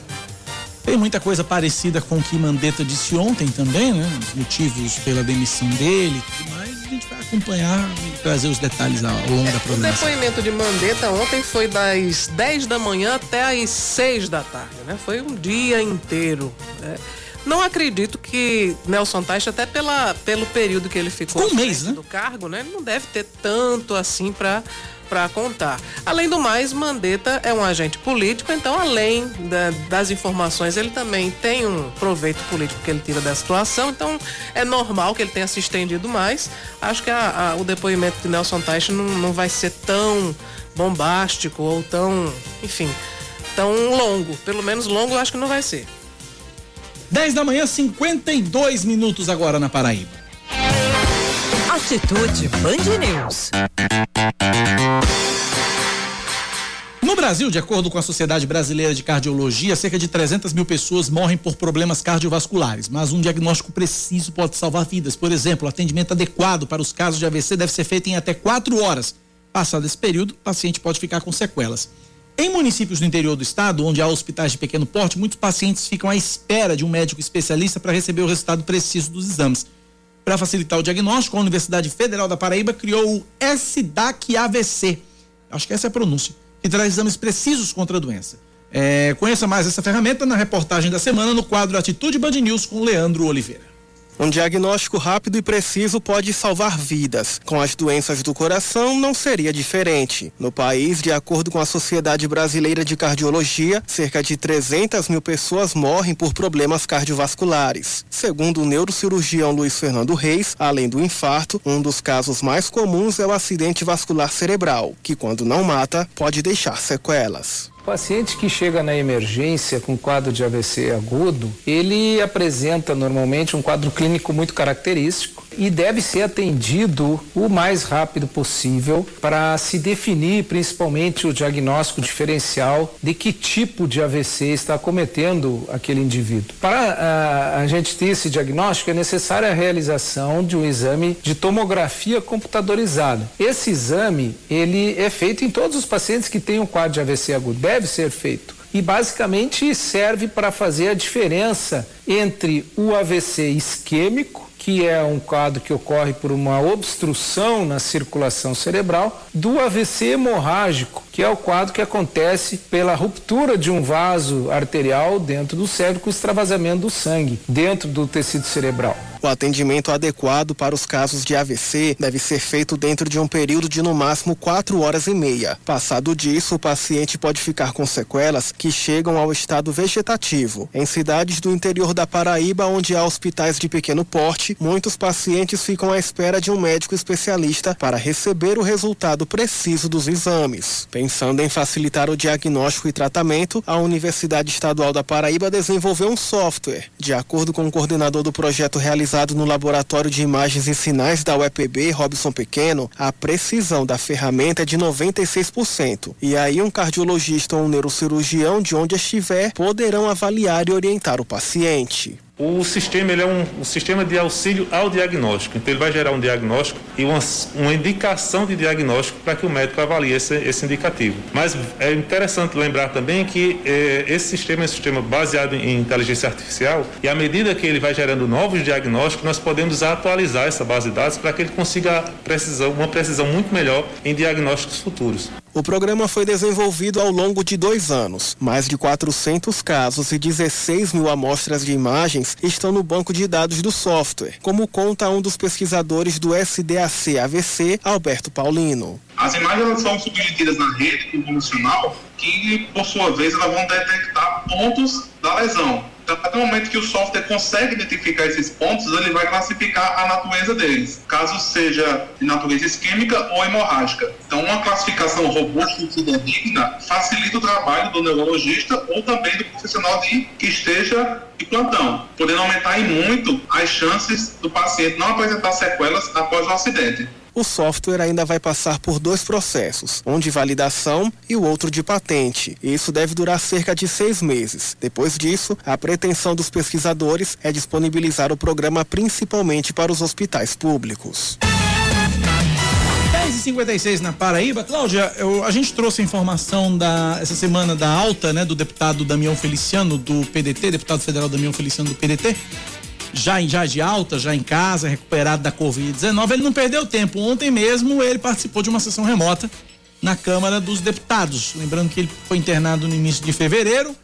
Tem muita coisa parecida com o que Mandetta disse ontem também, né? Os motivos pela demissão dele e tudo mais. A gente vai acompanhar e trazer os detalhes ao longo da O programação. depoimento de Mandetta ontem foi das 10 da manhã até as 6 da tarde, né? Foi um dia inteiro. né? Não acredito que Nelson Teich, até pela, pelo período que ele ficou um mês, né? do cargo, né? Ele não deve ter tanto assim para para contar. Além do mais, Mandetta é um agente político, então além da- das informações, ele também tem um proveito político que ele tira da situação, então é normal que ele tenha se estendido mais. Acho que a- a- o depoimento de Nelson Teich não, não vai ser tão bombástico ou tão, enfim, tão longo. Pelo menos longo eu acho que não vai ser. 10 da manhã, 52 minutos agora na Paraíba. Atitude Band News. No Brasil, de acordo com a Sociedade Brasileira de Cardiologia, cerca de 300 mil pessoas morrem por problemas cardiovasculares, mas um diagnóstico preciso pode salvar vidas. Por exemplo, o atendimento adequado para os casos de AVC deve ser feito em até quatro horas. Passado esse período, o paciente pode ficar com sequelas. Em municípios do interior do estado, onde há hospitais de pequeno porte, muitos pacientes ficam à espera de um médico especialista para receber o resultado preciso dos exames. Para facilitar o diagnóstico, a Universidade Federal da Paraíba criou o SDAC-AVC. Acho que essa é a pronúncia, que traz exames precisos contra a doença. É, conheça mais essa ferramenta na reportagem da semana no quadro Atitude Band News com Leandro Oliveira. Um diagnóstico rápido e preciso pode salvar vidas. Com as doenças do coração, não seria diferente. No país, de acordo com a Sociedade Brasileira de Cardiologia, cerca de 300 mil pessoas morrem por problemas cardiovasculares. Segundo o neurocirurgião Luiz Fernando Reis, além do infarto, um dos casos mais comuns é o acidente vascular cerebral, que, quando não mata, pode deixar sequelas. O paciente que chega na emergência com quadro de AVC agudo, ele apresenta normalmente um quadro clínico muito característico e deve ser atendido o mais rápido possível para se definir principalmente o diagnóstico diferencial de que tipo de AVC está cometendo aquele indivíduo. Para ah, a gente ter esse diagnóstico é necessária a realização de um exame de tomografia computadorizada. Esse exame, ele é feito em todos os pacientes que têm um quadro de AVC agudo, deve ser feito. E basicamente serve para fazer a diferença entre o AVC isquêmico, que é um quadro que ocorre por uma obstrução na circulação cerebral, do AVC hemorrágico, que é o quadro que acontece pela ruptura de um vaso arterial dentro do cérebro com extravasamento do sangue dentro do tecido cerebral. O atendimento adequado para os casos de AVC deve ser feito dentro de um período de no máximo quatro horas e meia. Passado disso, o paciente pode ficar com sequelas que chegam ao estado vegetativo. Em cidades do interior da Paraíba, onde há hospitais de pequeno porte, muitos pacientes ficam à espera de um médico especialista para receber o resultado preciso dos exames. Pensando em facilitar o diagnóstico e tratamento, a Universidade Estadual da Paraíba desenvolveu um software. De acordo com o coordenador do projeto realizado no Laboratório de Imagens e Sinais da UEPB, Robson Pequeno, a precisão da ferramenta é de 96%. E aí um cardiologista ou um neurocirurgião, de onde estiver, poderão avaliar e orientar o paciente. O sistema ele é um, um sistema de auxílio ao diagnóstico. Então ele vai gerar um diagnóstico e uma, uma indicação de diagnóstico para que o médico avalie esse, esse indicativo. Mas é interessante lembrar também que eh, esse sistema é um sistema baseado em inteligência artificial e à medida que ele vai gerando novos diagnósticos, nós podemos atualizar essa base de dados para que ele consiga precisão, uma precisão muito melhor em diagnósticos futuros. O programa foi desenvolvido ao longo de dois anos. Mais de 400 casos e 16 mil amostras de imagens estão no banco de dados do software, como conta um dos pesquisadores do SDAC AVC, Alberto Paulino. As imagens são submetidas na rede convolucional que, por sua vez, elas vão detectar pontos da lesão. Então, até o momento que o software consegue identificar esses pontos, ele vai classificar a natureza deles, caso seja de natureza isquêmica ou hemorrágica. Então, uma classificação robusta e fidedigna facilita o trabalho do neurologista ou também do profissional de, que esteja de plantão, podendo aumentar em muito as chances do paciente não apresentar sequelas após o acidente. O software ainda vai passar por dois processos, um de validação e o outro de patente. Isso deve durar cerca de seis meses. Depois disso, a pretensão dos pesquisadores é disponibilizar o programa principalmente para os hospitais públicos. 10h56 na Paraíba. Cláudia, eu, a gente trouxe a informação da, essa semana da alta né, do deputado Damião Feliciano, do PDT, deputado federal Damião Feliciano do PDT, já, já de alta, já em casa, recuperado da Covid-19. Ele não perdeu tempo. Ontem mesmo ele participou de uma sessão remota na Câmara dos Deputados. Lembrando que ele foi internado no início de fevereiro.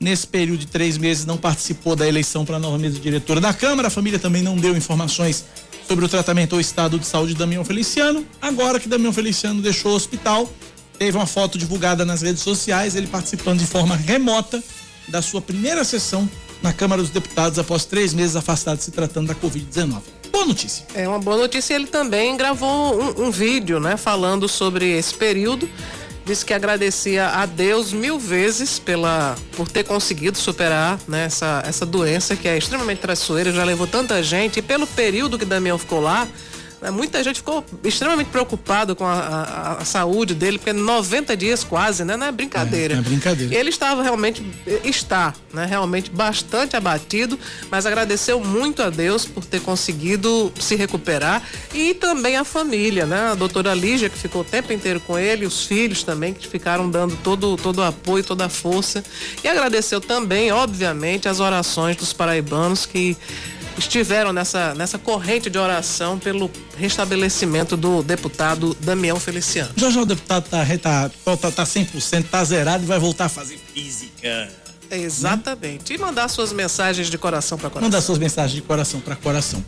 Nesse período de três meses não participou da eleição para a nova mesa diretora da Câmara. A família também não deu informações sobre o tratamento ou estado de saúde de Damião Feliciano. Agora que Damião Feliciano deixou o hospital, teve uma foto divulgada nas redes sociais, ele participando de forma remota da sua primeira sessão na Câmara dos Deputados após três meses afastado se tratando da Covid-19. Boa notícia. É uma boa notícia. Ele também gravou um, um vídeo, né, falando sobre esse período. Disse que agradecia a Deus mil vezes pela por ter conseguido superar né, essa, essa doença que é extremamente traiçoeira, já levou tanta gente e pelo período que Damião ficou lá, né, Muita gente ficou extremamente preocupada com a, a, a, saúde dele, porque 90 dias quase, né? Não é brincadeira. É, é brincadeira. Ele estava realmente, está, né? Realmente bastante abatido, mas agradeceu muito a Deus por ter conseguido se recuperar e também a família, né? A doutora Lígia, que ficou o tempo inteiro com ele, os filhos também, que ficaram dando todo, todo o apoio, toda a força. E agradeceu também, obviamente, as orações dos paraibanos que estiveram nessa, nessa corrente de oração pelo restabelecimento do deputado Damião Feliciano. Já já o deputado tá, tá, tá, tá 100%, tá zerado e vai voltar a fazer física. Exatamente. E mandar suas mensagens de coração para coração. Mandar suas mensagens de coração para coração.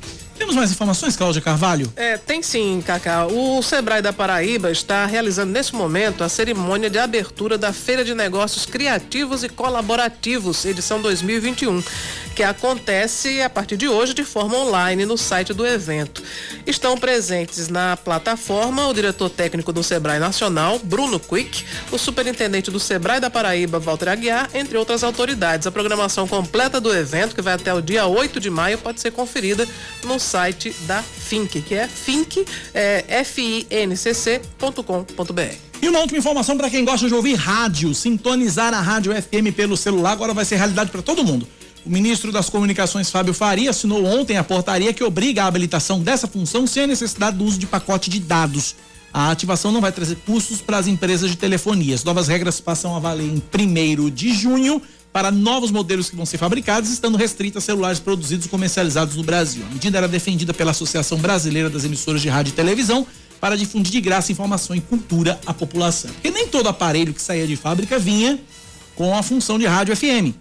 Temos mais informações, Cláudia Carvalho? É, tem sim, Cacá. O Sebrae da Paraíba está realizando nesse momento a cerimônia de abertura da Feira de Negócios Criativos e Colaborativos, edição 2021, que acontece a partir de hoje de forma online no site do evento. Estão presentes na plataforma o diretor técnico do Sebrae Nacional, Bruno Quick, o superintendente do Sebrae da Paraíba, Walter Aguiar, entre outras autoridades. A programação completa do evento, que vai até o dia 8 de maio, pode ser conferida no site da Fink, que é fink, é. E uma última informação para quem gosta de ouvir rádio, sintonizar a rádio FM pelo celular agora vai ser realidade para todo mundo. O ministro das Comunicações, Fábio Faria, assinou ontem a portaria que obriga a habilitação dessa função sem a necessidade do uso de pacote de dados. A ativação não vai trazer custos para as empresas de telefonia. As novas regras passam a valer em 1 de junho para novos modelos que vão ser fabricados, estando restritas a celulares produzidos e comercializados no Brasil. A medida era defendida pela Associação Brasileira das Emissoras de Rádio e Televisão para difundir de graça informação e cultura à população. Porque nem todo aparelho que saía de fábrica vinha com a função de rádio FM.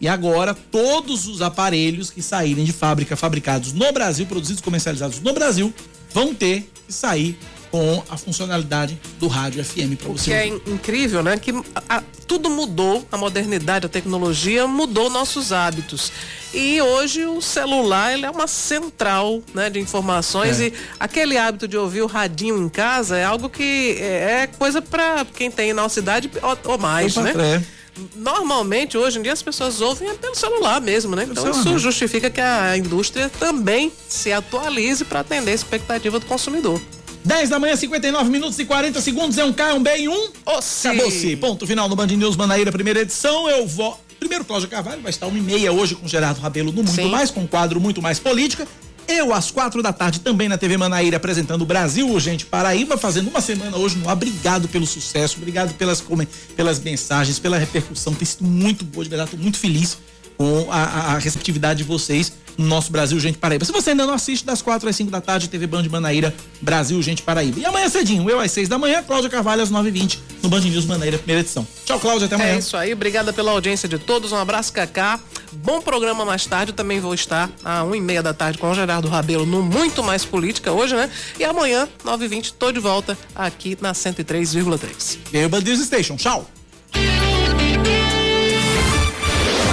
E agora, todos os aparelhos que saírem de fábrica, fabricados no Brasil, produzidos e comercializados no Brasil, vão ter que sair com a funcionalidade do rádio FM para você. O que é incrível, né? Que a, a, tudo mudou, a modernidade, a tecnologia mudou nossos hábitos. E hoje o celular ele é uma central né, de informações é. e aquele hábito de ouvir o radinho em casa é algo que é, é coisa para quem tem nossa idade ou, ou mais, Opa, né? É normalmente hoje em dia as pessoas ouvem pelo celular mesmo, né? Então isso justifica que a indústria também se atualize para atender a expectativa do consumidor. 10 da manhã, 59 minutos e 40 segundos. É um K, um B e um. Acabou-se. Ponto final no Band News Manaíra, primeira edição. Eu vou. Primeiro, Cláudio Carvalho vai estar uma e meia hoje com Gerardo Rabelo no Muito Sim. Mais, com um quadro muito mais política. Eu, às quatro da tarde, também na TV Manaíra, apresentando o Brasil Urgente Paraíba, fazendo uma semana hoje no Obrigado pelo sucesso, obrigado pelas, pelas mensagens, pela repercussão. Tem sido muito boa, de verdade, estou muito feliz com a, a receptividade de vocês no nosso Brasil Gente Paraíba. Se você ainda não assiste, das quatro às cinco da tarde, TV Band Manaíra, Brasil Gente Paraíba. E amanhã cedinho, eu às seis da manhã, Cláudia Carvalho às nove e vinte, no Band News Manaíra, primeira edição. Tchau, Cláudia, até amanhã. É isso aí, obrigada pela audiência de todos, um abraço, Cacá. Bom programa mais tarde, também vou estar às um e meia da tarde com o Gerardo Rabelo no Muito Mais Política hoje, né? E amanhã, nove e vinte, tô de volta aqui na 103,3. E aí, Band News Station, tchau.